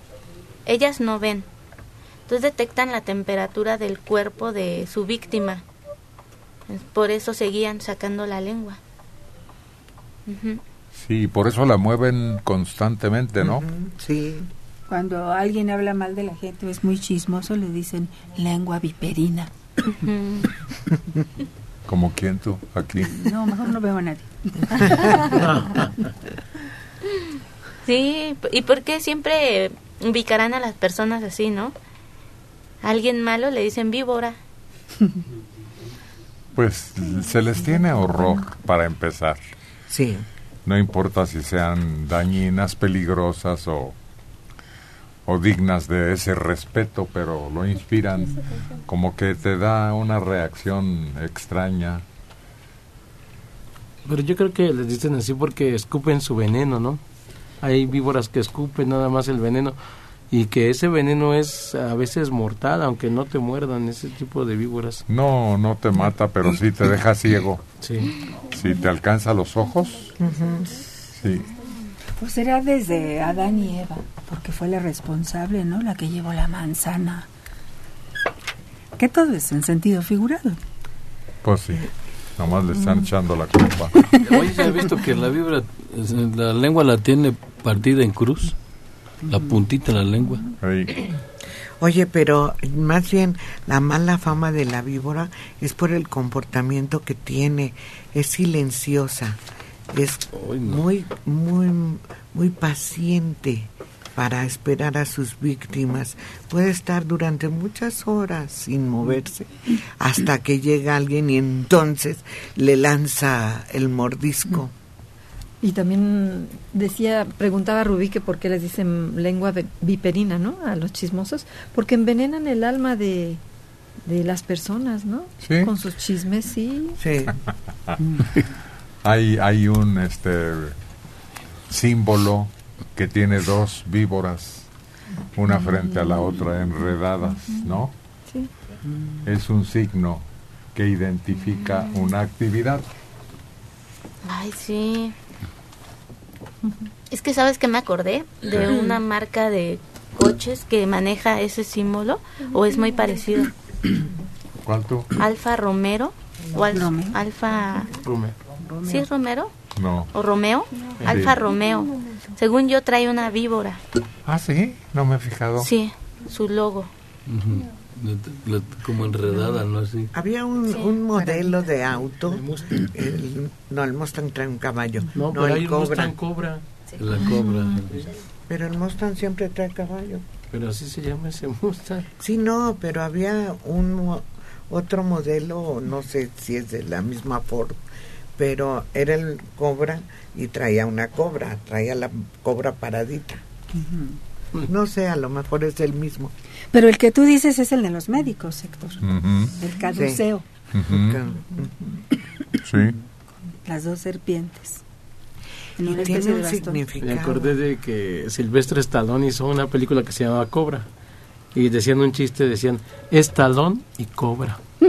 Ellas no ven. Entonces detectan la temperatura del cuerpo de su víctima. Por eso seguían sacando la lengua. Sí, por eso la mueven constantemente, ¿no? Sí. Cuando alguien habla mal de la gente o es muy chismoso, le dicen lengua viperina. Como quién tú, aquí. No, mejor no veo a nadie. Sí, ¿y por qué siempre ubicarán a las personas así, no? A alguien malo le dicen víbora. Pues se les tiene horror para empezar. Sí. No importa si sean dañinas, peligrosas o, o dignas de ese respeto, pero lo inspiran como que te da una reacción extraña. Pero yo creo que les dicen así porque escupen su veneno, ¿no? Hay víboras que escupen nada más el veneno y que ese veneno es a veces mortal, aunque no te muerdan ese tipo de víboras. No, no te mata, pero sí te deja ciego. Sí. Si te alcanza los ojos, sí. Pues será desde Adán y Eva, porque fue la responsable, ¿no? La que llevó la manzana. Que todo es en sentido figurado. Pues sí. Nomás le están echando la culpa. Oye, ¿se ha visto que la víbora, es- la lengua la tiene partida en cruz? La puntita de la lengua. Oye, pero más bien la mala fama de la víbora es por el comportamiento que tiene. Es silenciosa, es muy, muy, muy paciente para esperar a sus víctimas. Puede estar durante muchas horas sin moverse hasta que llega alguien y entonces le lanza el mordisco. Y también decía, preguntaba Rubí que por qué les dicen lengua viperina, ¿no? A los chismosos, porque envenenan el alma de, de las personas, ¿no? Sí. Con sus chismes, sí. Sí. hay, hay un este símbolo que tiene dos víboras, una frente a la otra enredadas, ¿no? Sí. Es un signo que identifica una actividad. Ay, sí. Es que sabes que me acordé de Sí. una marca de coches que maneja ese símbolo o es muy parecido. ¿Cuál tú? Alfa Romero o Al- Alfa ¿Sí es Romero No. o Romeo? Sí. Alfa Romeo. Según yo trae una víbora. Ah, sí, no me he fijado. Sí, su logo. La- la- como enredada, ¿no? Así. Había un, un modelo de auto, el- no, el Mustang trae un caballo, No, no, pero el hay Cobra. Mustang Cobra. La cobra. Pero el Mustang siempre trae caballo. Pero así se llama ese Mustang. Sí, no, pero había un otro modelo, no sé si es de la misma Ford, pero era el Cobra y traía una cobra, traía la cobra paradita. No sé, a lo mejor es el mismo. Pero el que tú dices es el de los médicos, Héctor. El caduceo. Sí. Las dos serpientes. En una Tiene un bastón. Me acordé de que Silvestre Stallone hizo una película que se llamaba Cobra. Y decían un chiste, decían, Stallone y Cobra.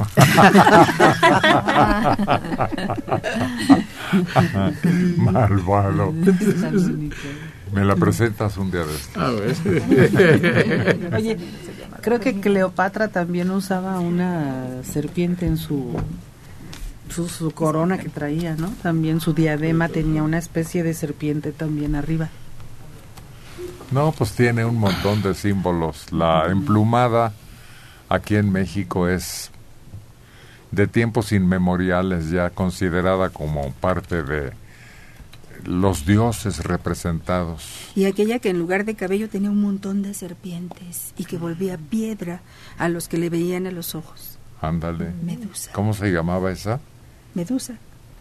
Malvado. Me la presentas un día de esto. A ver. Oye, creo que Cleopatra también usaba una serpiente en su, su su corona que traía, ¿no? También su diadema tenía una especie de serpiente también arriba. No, pues tiene un montón de símbolos. La emplumada aquí en México es de tiempos inmemoriales ya considerada como parte de los dioses representados. Y aquella que en lugar de cabello tenía un montón de serpientes y que volvía piedra a los que le veían a los ojos. Ándale. Medusa. ¿Cómo se llamaba esa? Medusa.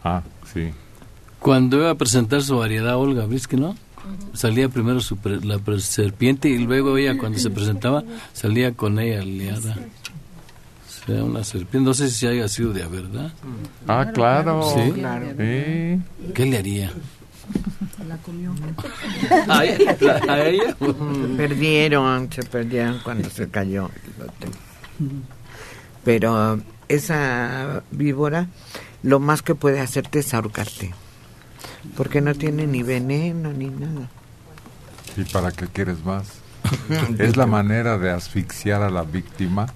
Ah, sí. Cuando iba a presentar su variedad Olga Brisky, ¿no? Salía primero su pre- la pre- serpiente y luego ella cuando se presentaba salía con ella aliada. Sea, una serpiente, no sé si haya sido de verdad. Ah, claro. ¿Sí? Claro. Sí. ¿Qué le haría? La comió. ¿A ella? ¿A ella? Perdieron, se perdieron cuando se cayó. Pero esa víbora lo más que puede hacerte es ahorcarte. porque no tiene ni veneno ni nada. ¿Y para qué quieres más? es la manera de asfixiar a la víctima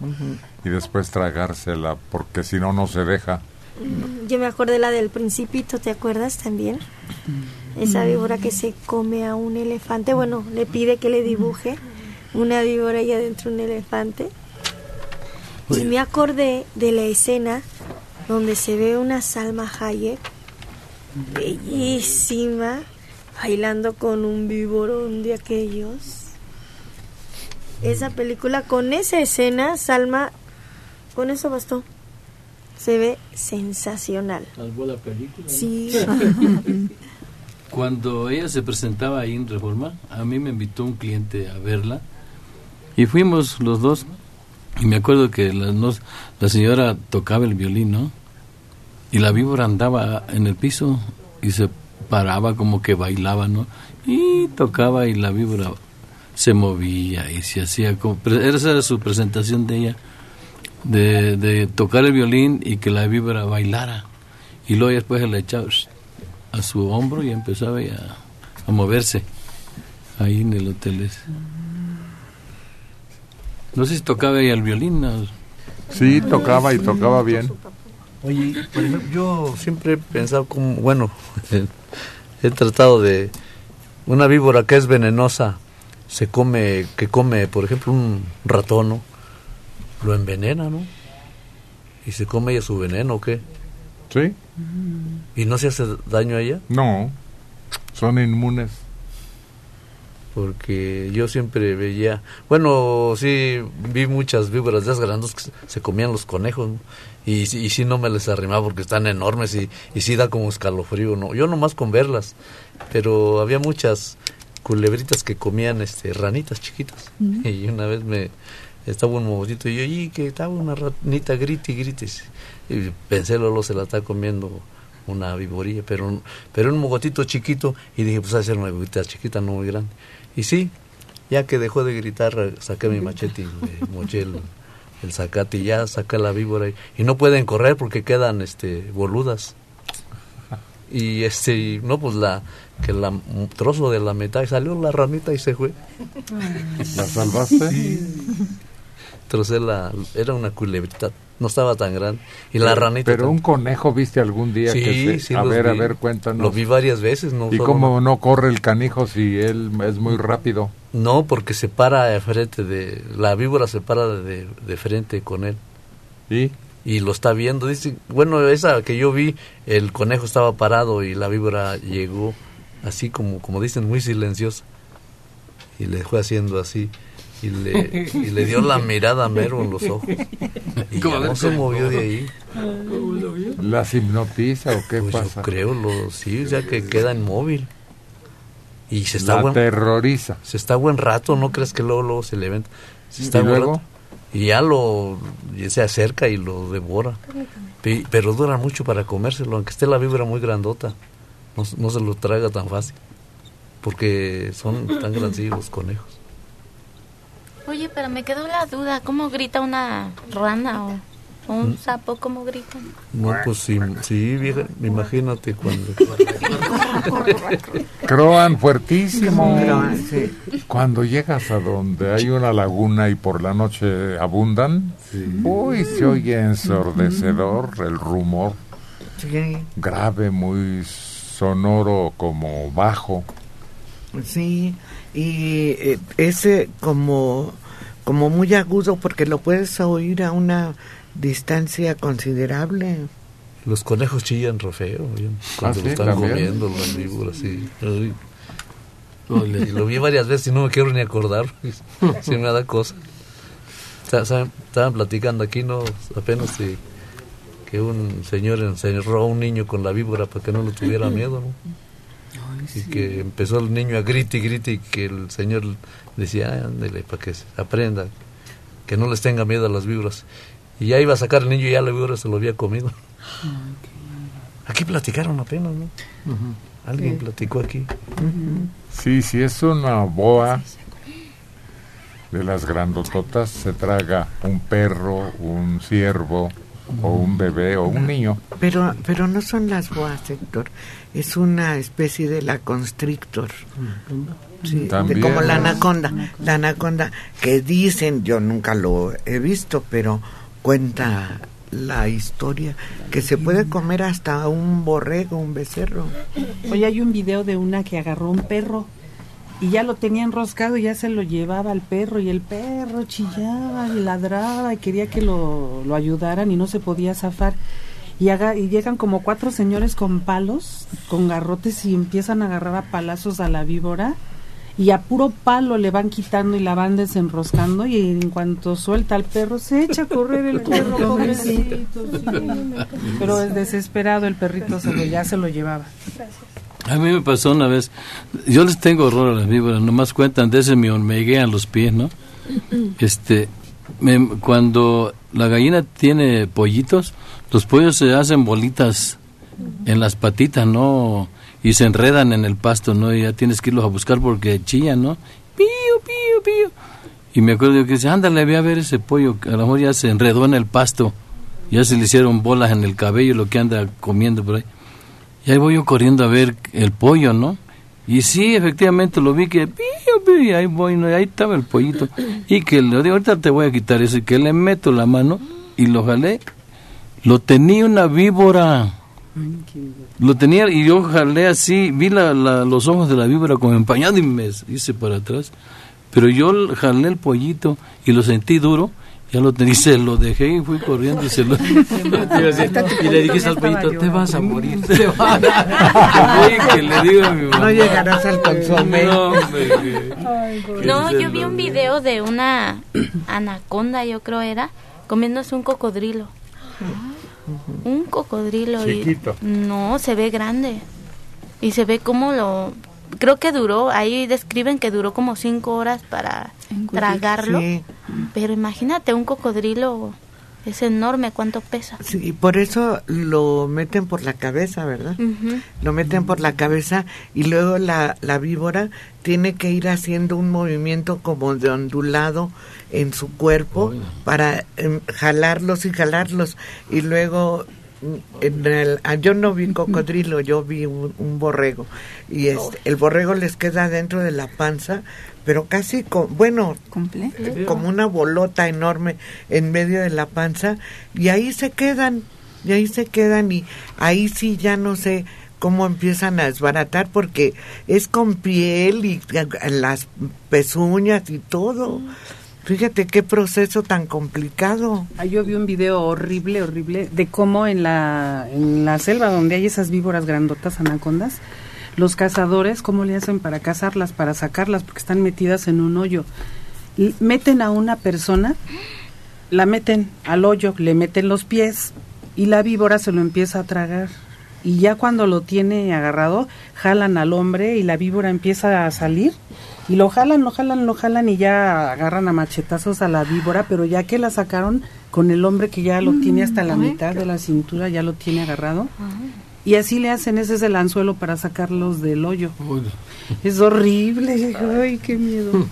y después tragársela, porque si no, no se deja. Yo me acordé la del principito, ¿te acuerdas también? Esa víbora que se come a un elefante, bueno, le pide que le dibuje una víbora y adentro un elefante. Y me acordé de la escena donde se ve una Salma Hayek bellísima bailando con un víborón de aquellos. Esa película con esa escena, Salma, con eso bastó. Se ve sensacional. Salvó la película. ¿no? Sí. Cuando ella se presentaba ahí en Reforma, a mí me invitó un cliente a verla y fuimos los dos. Y me acuerdo que la, nos- la señora tocaba el violín, ¿no? Y la víbora andaba en el piso y se paraba como que bailaba, ¿no? Y tocaba y la víbora se movía y se hacía como... Esa era su presentación de ella, de, de tocar el violín y que la víbora bailara. Y luego después le echaba a su hombro y empezaba a, a moverse ahí en el hotel ese. No sé si tocaba ella el violín. ¿no? Sí, tocaba y tocaba bien. Oye, por ejemplo, yo siempre he pensado como, bueno, he tratado de una víbora que es venenosa, se come, que come, por ejemplo, un ratón, ¿no? Lo envenena, ¿no? Y se come ella su veneno, ¿o qué? ¿Sí? ¿Y no se hace daño a ella? No, son inmunes. Porque yo siempre veía, bueno, sí, vi muchas víboras de esas grandes que se- comían los conejos, ¿no? y, sí- y sí no me les arrimaba porque están enormes y, y sí da como escalofrío, ¿no? Yo nomás con verlas, pero había muchas culebritas que comían este ranitas chiquitas. Y una vez me estaba un mogotito y yo, y que estaba una ranita grite y grite. Y pensé, Lolo se la está comiendo una viborilla, pero, pero un mogotito chiquito y dije, pues va a ser una viborita chiquita, no muy grande. Y sí, ya que dejó de gritar, saqué mi machete y moché el, el zacate y ya saqué la víbora y, y no pueden correr porque quedan este boludas. Y este, no pues la que la un trozo de la mitad y salió la ranita y se fue. ¿La salvaste? Sí. Trocé la era una culebrita, no estaba tan grande y la Pero- ranita Pero un conejo viste algún día Sí, que se... sí a ver, a ver, cuéntanos. Lo vi varias veces, no ¿Y cómo una. no corre el canijo si él es muy rápido? No, porque se para de frente de la víbora se para de, de frente con él. ¿Y? Y lo está viendo, dice, bueno, esa que yo vi, el conejo estaba parado y la víbora llegó así como como dicen muy silenciosa. Y le fue haciendo así y le, y le dio la mirada a Mero en los ojos. Y ¿Cómo? ya no se movió de ahí. ¿Las hipnotiza o qué Pues pasa? yo creo, lo, sí, sea que queda inmóvil. Y se está La buen, terroriza. se está buen rato, no crees que luego, luego se levanta. Se está ¿Y buen luego? rato. Y ya lo ya se acerca y lo devora. Pe- Pero dura mucho para comérselo, aunque esté la víbora muy grandota. No, se- no se lo traga tan fácil. Porque son tan grandecillos los conejos. Oye, pero me quedó la duda, ¿cómo grita una rana o, o un Mm. sapo? ¿Cómo grita? No, pues sí, sí vieja, imagínate cuando... Croan fuertísimo. Croan, sí. Cuando llegas a donde hay una laguna y por la noche abundan, uy, se oye ensordecedor el rumor, Sí, grave, muy sonoro, como bajo. sí. Y eh, ese como, como muy agudo porque lo puedes oír a una distancia considerable. Los conejos chillan re feo, oye, cuando ¿Ah, lo sí? están ¿También? comiendo las víboras, sí. Lo vi varias veces y no me quiero ni acordar, si me da cosa. Estaban platicando aquí, no apenas que, que un señor encerró a un niño con la víbora para que no le tuviera miedo, ¿no? Y que empezó el niño a grite y grite y que el señor decía, "Ay, ándele, para que se aprenda, que no les tenga miedo a las víboras. Y ya iba a sacar el niño y ya la víbora se lo había comido. Aquí platicaron apenas, ¿no? Alguien Sí. platicó aquí. Sí, si es una boa de las grandototas, se traga un perro, un ciervo, o un bebé o un niño. Pero, pero no son las boas, Héctor. Es una especie de la constrictor. Sí, de- como la anaconda. La anaconda que dicen, yo nunca lo he visto, pero cuenta la historia que se puede comer hasta un borrego, un becerro. Hoy hay un video de una que agarró un perro y ya lo tenía enroscado y ya se lo llevaba al perro y el perro chillaba y ladraba y quería que lo, lo ayudaran y no se podía zafar. Y, haga- y llegan como cuatro señores con palos, con garrotes y empiezan a agarrar a palazos a la víbora y a puro palo le van quitando y la van desenroscando y en cuanto suelta al perro se echa a correr el perro, pobrecito. sí. Pero es desesperado el perrito se lo, ya se lo llevaba. A mí me pasó una vez, yo les tengo horror a las víboras, nomás cuentan de ese me hormiguean los pies, ¿no? Este, me- cuando la gallina tiene pollitos, los pollos se hacen bolitas en las patitas, ¿no? Y se enredan en el pasto, ¿no? Y ya tienes que irlos a buscar porque chillan, ¿no? Pío, pío, pío. Y me acuerdo yo que dice, ándale, ve a ver ese pollo, que a lo mejor ya se enredó en el pasto, ya se le hicieron bolas en el cabello, lo que anda comiendo por ahí. Y ahí voy yo corriendo a ver el pollo, ¿no? Y sí, efectivamente lo vi que pío, pío, ahí voy, ¿no? ahí estaba el pollito. Y que le digo, ahorita te voy a quitar eso, y que le meto la mano y lo jalé. Lo tenía una víbora. Lo tenía y yo jalé así, vi la- los ojos de la víbora como empañado y me hice para atrás. Pero yo jalé el pollito y lo sentí duro, ya lo tenía, se lo dejé y fui corriendo y se lo... y le dijiste al pollito, te vas a morir, te vas Oye, que le digo a mi mamá. No llegarás al consomé. No, No, yo vi un video de una anaconda, yo creo era, comiéndose un cocodrilo. Un cocodrilo. y- Chiquito. no, se ve grande. Y se ve como lo... Creo que duró, ahí describen que duró como cinco horas para tragarlo. Sí. Pero imagínate, un cocodrilo es enorme, ¿cuánto pesa? Sí, por eso lo meten por la cabeza, ¿verdad? Lo meten por la cabeza y luego la, la víbora tiene que ir haciendo un movimiento como de ondulado en su cuerpo para em, jalarlos y jalarlos. Y luego mm, en el- ah, yo no vi cocodrilo, yo vi un, un borrego. Y este, el borrego les queda dentro de la panza, pero casi co- bueno, eh, como una bolota enorme en medio de la panza y ahí se quedan, y ahí se quedan y ahí sí ya no sé cómo empiezan a desbaratar porque es con piel y las pezuñas y todo. Fíjate qué proceso tan complicado. Ah, yo vi un video horrible, horrible, de cómo en la, en la selva donde hay esas víboras grandotas, anacondas, los cazadores, cómo le hacen para cazarlas, para sacarlas, porque están metidas en un hoyo. L- meten a una persona, la meten al hoyo, le meten los pies y la víbora se lo empieza a tragar. Y ya cuando lo tiene agarrado, jalan al hombre y la víbora empieza a salir. Y lo jalan, lo jalan, lo jalan y ya agarran a machetazos a la víbora, pero ya que la sacaron con el hombre que ya lo tiene hasta la mitad de la cintura, ya lo tiene agarrado. Y así le hacen, ese es el anzuelo para sacarlos del hoyo. Es horrible, ay, qué miedo.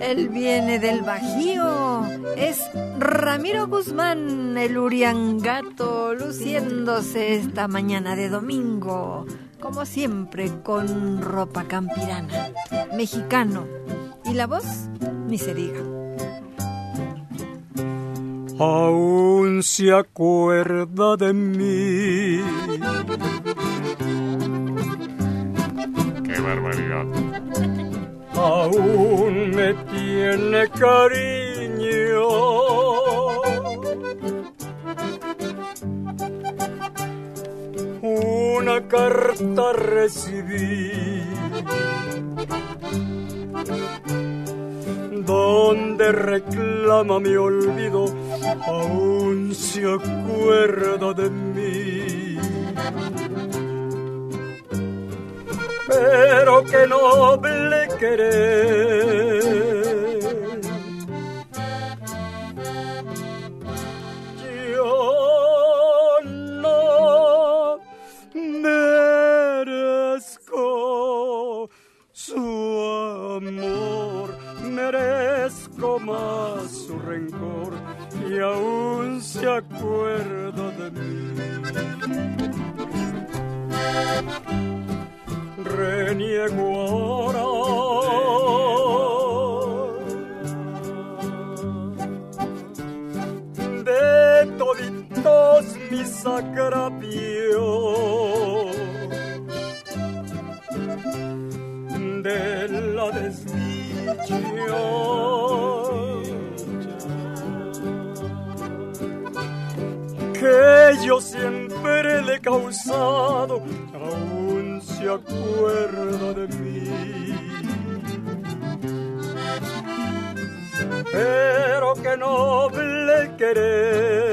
Él viene del Bajío. Es Ramiro Guzmán, el Uriangato, luciéndose esta mañana de domingo. Como siempre, con ropa campirana. Mexicano. Y la voz, ni se diga. aún se acuerda de mí. Qué barbaridad. Aún me tiene cariño. Una carta recibí donde reclama mi olvido, aún se acuerda de mí. Pero qué noble querer. Yo merezco su amor, merezco más su rencor y aún se acuerda de mí. Reniego ahora toditos mis agravios de la desdicha que yo siempre le he causado, aún se acuerda de mí. Pero que noble querer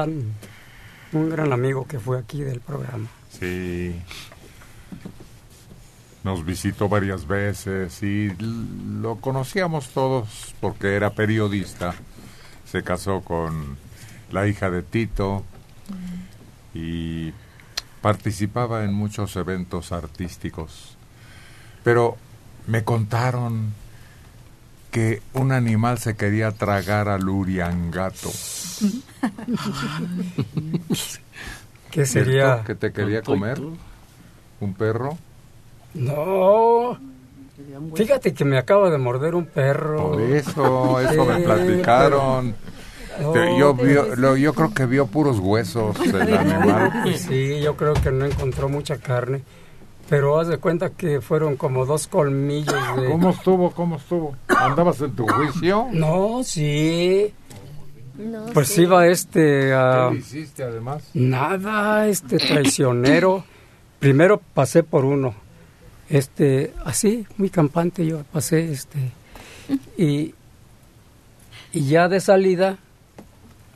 Un gran amigo que fue aquí del programa. Sí. Nos visitó varias veces y lo conocíamos todos porque era periodista. Se casó con la hija de Tito y participaba en muchos eventos artísticos. Pero me contaron que un animal se quería tragar al uriangato. ¿Qué sería? ¿Cierto ¿Que te quería comer? ¿Un perro? No. Fíjate que me acaba de morder un perro. Por eso, eso me platicaron. Yo, vio- lo- yo creo que vio puros huesos el animal. Sí, yo creo que no encontró mucha carne. Pero haz de cuenta que fueron como dos colmillos de... ¿Cómo estuvo? ¿Cómo estuvo? ¿Andabas en tu juicio? No, sí. No Pues iba este a... ¿Qué le hiciste además? Nada, este traicionero. Primero pasé por uno. Este, así, muy campante yo pasé, este. Y, y ya de salida,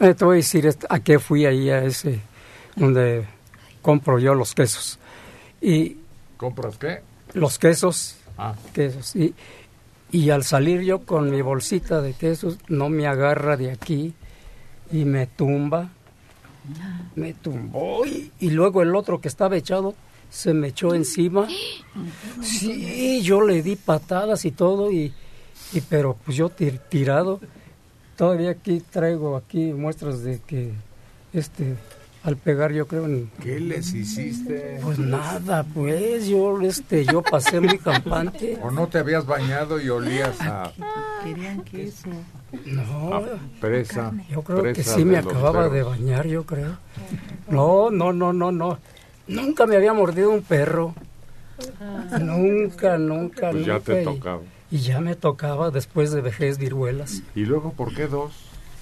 eh, te voy a decir este, a qué fui ahí, a ese, donde compro yo los quesos. Y ¿Compras qué? los quesos, Ah. quesos. Y, y al salir yo con mi bolsita de quesos, no me agarra de aquí y me tumba. Me tumbó y, luego el otro que estaba echado se me echó encima. Sí, yo le di patadas y todo y, pero pues yo tir- tirado. Todavía aquí traigo aquí muestras de que este al pegar yo creo en... ¿Qué les hiciste? Pues nada, pues yo este yo pasé muy campante. ¿O no te habías bañado y olías a, Querían queso. No, a presa? yo creo que sí me acababa de bañar, yo creo. No, no, no, no, no. Nunca me había mordido un perro. Nunca, nunca, Pues ya nunca. te y- tocaba. Y ya me tocaba después de vejez viruelas. ¿Y luego por qué dos?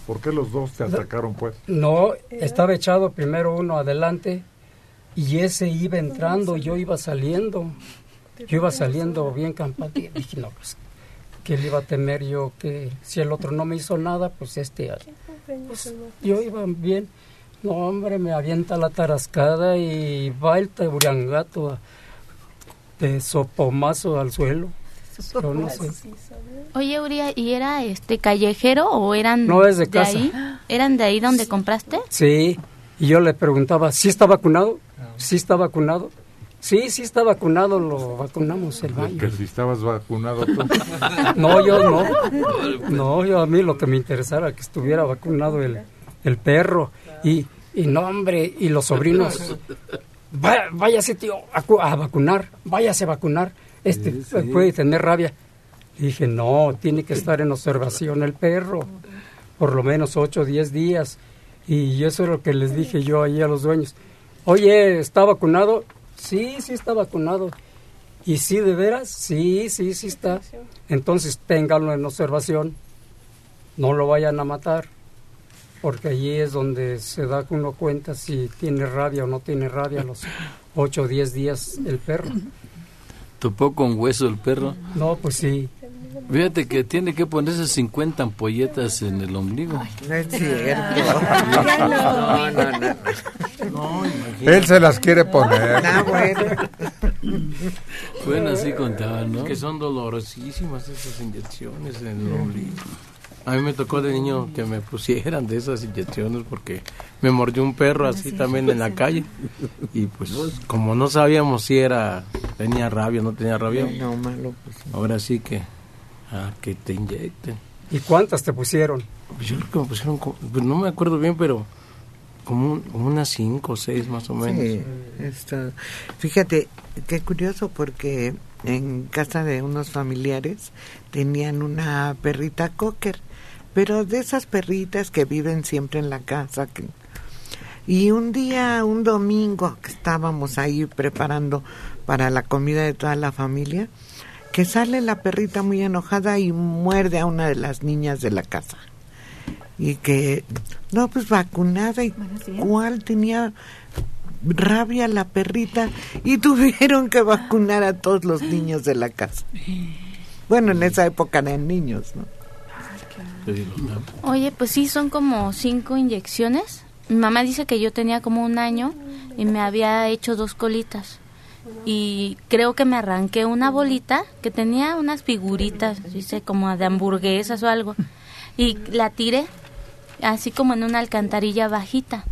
¿Por qué los dos te atacaron, pues? No, estaba echado primero uno adelante y ese iba entrando, yo iba saliendo. Yo iba saliendo bien campante. Y dije, no, pues, ¿qué le iba a temer yo? Que si el otro no me hizo nada, pues este... pues, yo iba bien. No, hombre, me avienta la tarascada y va el taburangato a- de sopomazo al suelo. Yo no sé. Oye, Uria, ¿y era este callejero o eran No, es de casa. ahí? ¿Eran de ahí donde compraste? Sí, y yo le preguntaba, ¿sí está vacunado? ¿Sí está vacunado? Sí, sí está vacunado, lo vacunamos el baño. Que si estabas vacunado tú. No, yo no. No, yo a mí lo que me interesara que estuviera vacunado el, el perro. Y, y no, hombre, y los sobrinos. "Va- váyase, tío, a, a vacunar, váyase a vacunar. Este Sí, puede tener rabia. Dije, no, tiene que estar en observación el perro, por lo menos 8 o 10 días. Y eso es lo que les dije yo ahí a los dueños. Oye, ¿está vacunado? Sí, sí está vacunado. ¿Y sí, de veras? Sí, sí, sí está. Entonces ténganlo en observación. No lo vayan a matar. Porque allí es donde se da uno cuenta si tiene rabia o no tiene rabia a los 8 o 10 días el perro. Topó con hueso el perro. No, pues sí. Fíjate que tiene que ponerse 50 ampolletas en el ombligo. No es cierto. No, no, no. Él se las quiere poner. Ah, bueno. Bueno, así contaban, ¿no? Que son dolorosísimas esas inyecciones en el ombligo. A mí me tocó de niño que me pusieran de esas inyecciones porque me mordió un perro así también en la calle. Y pues como no sabíamos si era tenía rabia o no tenía rabia, No, malo, pues. ahora sí que a que te inyecten. ¿Y cuántas te pusieron? Pues yo creo que me pusieron, pues no me acuerdo bien, pero como, un- como unas cinco o seis más o menos. Sí, esto. Fíjate, qué curioso porque en casa de unos familiares tenían una perrita cocker, pero de esas perritas que viven siempre en la casa. que- y un día, un domingo, que estábamos ahí preparando para la comida de toda la familia, que sale la perrita muy enojada y muerde a una de las niñas de la casa. Y que, no, pues vacunada, y cuál tenía rabia la perrita, y tuvieron que vacunar a todos los niños de la casa. Bueno, en esa época eran niños, ¿no? Oye, pues sí, son como cinco inyecciones. Mi mamá dice que yo tenía como un año y me había hecho dos colitas. Y creo que me arranqué una bolita que tenía unas figuritas, dice, como de hamburguesas o algo. Y la tiré así como en una alcantarilla bajita.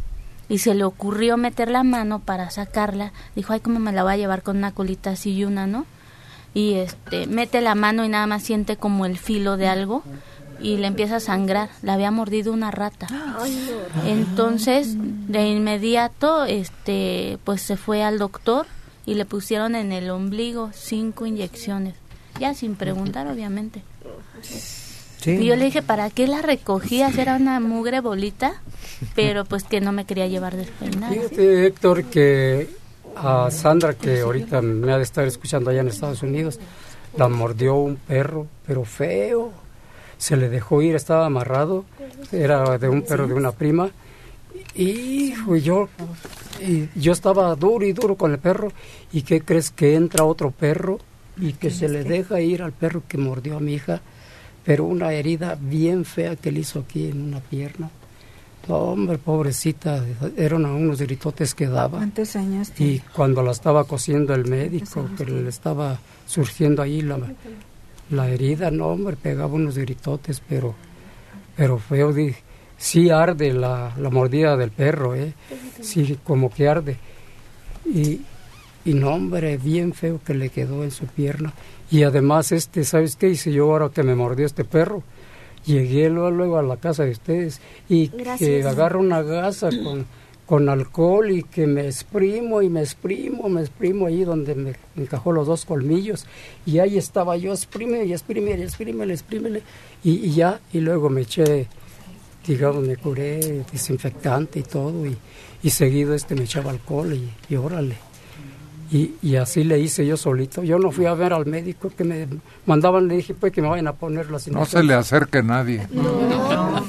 Y se le ocurrió meter la mano para sacarla. Dijo, ay, ¿cómo me la voy a llevar con una colita así y una, no? Y este, mete la mano y nada más siente como el filo de algo y le empieza a sangrar. La había mordido una rata. Entonces, de inmediato, este, pues se fue al doctor y le pusieron en el ombligo cinco inyecciones. Ya sin preguntar, obviamente. Y yo le dije, ¿para qué la recogías? Era una mugre bolita, pero pues que no me quería llevar despeinada. Fíjate, Héctor, que a Sandra, que ahorita me ha de estar escuchando allá en Estados Unidos, la mordió un perro, pero feo. Se le dejó ir, estaba amarrado, era de un perro de una prima. Y y yo, y yo estaba duro y duro con el perro. ¿Y qué crees que entra otro perro y que se le deja ir al perro que mordió a mi hija? Pero una herida bien fea que le hizo aquí en una pierna. No, hombre, pobrecita, eran unos gritotes que daba. ¿Cuántos años Y tiene? cuando la estaba cosiendo el médico, que le estaba surgiendo ahí la, la herida, no, hombre, pegaba unos gritotes, pero, pero feo, dije, sí arde la, la mordida del perro, ¿eh? Sí, como que arde. Y, y no, hombre, bien feo que le quedó en su pierna. Y además, este, ¿sabes qué hice yo ahora que me mordió este perro? Llegué luego, luego a la casa de ustedes y que Gracias. agarra una gasa con, con alcohol y que me exprimo y me exprimo, me exprimo ahí donde me encajó los dos colmillos y ahí estaba yo, exprime y exprime y exprime, exprime y, y ya, y luego me eché, digamos, me curé desinfectante y todo y, y seguido este me echaba alcohol y, y órale. Y, y así le hice yo solito. Yo no fui a ver al médico que me mandaban, le dije pues que me vayan a poner las No se le acerque nadie. No.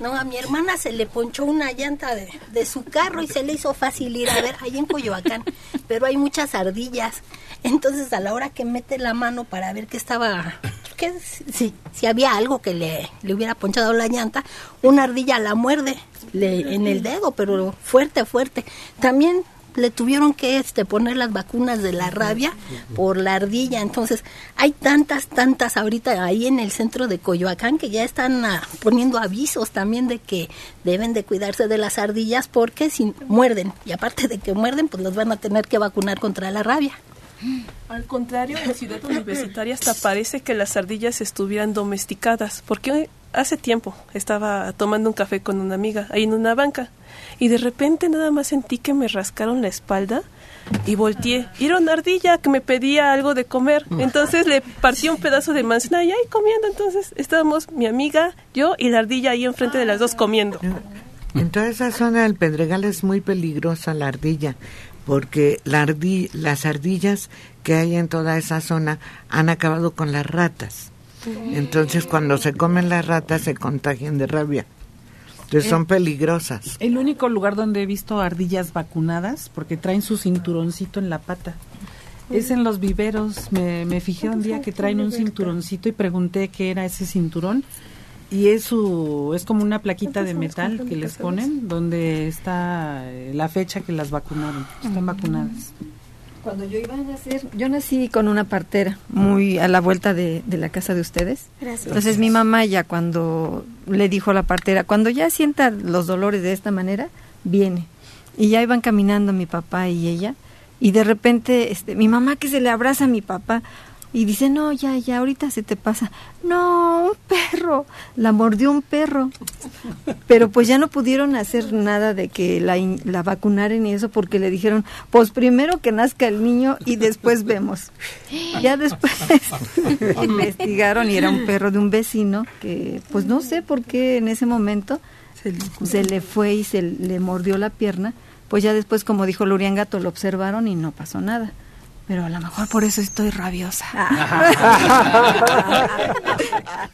No, a mi hermana se le ponchó una llanta de, de su carro y se le hizo fácil ir a ver allá en Coyoacán. Pero hay muchas ardillas. Entonces, a la hora que mete la mano para ver qué estaba, que si, si había algo que le, le hubiera ponchado la llanta, una ardilla la muerde le- en el dedo, pero fuerte, fuerte. También le tuvieron que este, poner las vacunas de la rabia por la ardilla. Entonces, hay tantas, tantas ahorita ahí en el centro de Coyoacán que ya están ah, poniendo avisos también de que deben de cuidarse de las ardillas porque si muerden, y aparte de que muerden, pues los van a tener que vacunar contra la rabia. Al contrario, en Ciudad Universitaria hasta parece que las ardillas estuvieran domesticadas, porque hace tiempo estaba tomando un café con una amiga ahí en una banca y de repente nada más sentí que me rascaron la espalda y volteé. Y era una ardilla que me pedía algo de comer. Entonces le partí un pedazo de manzana y ahí comiendo. Entonces estábamos mi amiga, yo y la ardilla ahí enfrente de las dos comiendo. En toda esa zona del Pedregal es muy peligrosa la ardilla, porque la ardi- las ardillas que hay en toda esa zona han acabado con las ratas. Entonces cuando se comen las ratas se contagian de rabia. Entonces son peligrosas. El único lugar donde he visto ardillas vacunadas, porque traen su cinturoncito en la pata, es en los viveros. Me, me fijé un día que traen un cinturoncito y pregunté qué era ese cinturón. Y es, su, es como una plaquita de metal que les ponen, donde está eh, la fecha que las vacunaron. Están vacunadas. Cuando yo iba a nacer, yo nací con una partera muy a la vuelta de, de la casa de ustedes. Gracias. Entonces mi mamá ya cuando le dijo a la partera, cuando ya sienta los dolores de esta manera, viene. Y ya iban caminando mi papá y ella. Y de repente, este, mi mamá que se le abraza a mi papá y dice, no, ya, ya, ahorita se te pasa. No, un perro. La mordió un perro. Pero pues ya no pudieron hacer nada de que la, la vacunaran y eso porque le dijeron, pues primero que nazca el niño y después vemos. Ya después investigaron y era un perro de un vecino que pues no sé por qué en ese momento se le fue y se le mordió la pierna. Pues ya después, como dijo Lurian Gato, lo observaron y no pasó nada. Pero a lo mejor por eso estoy rabiosa.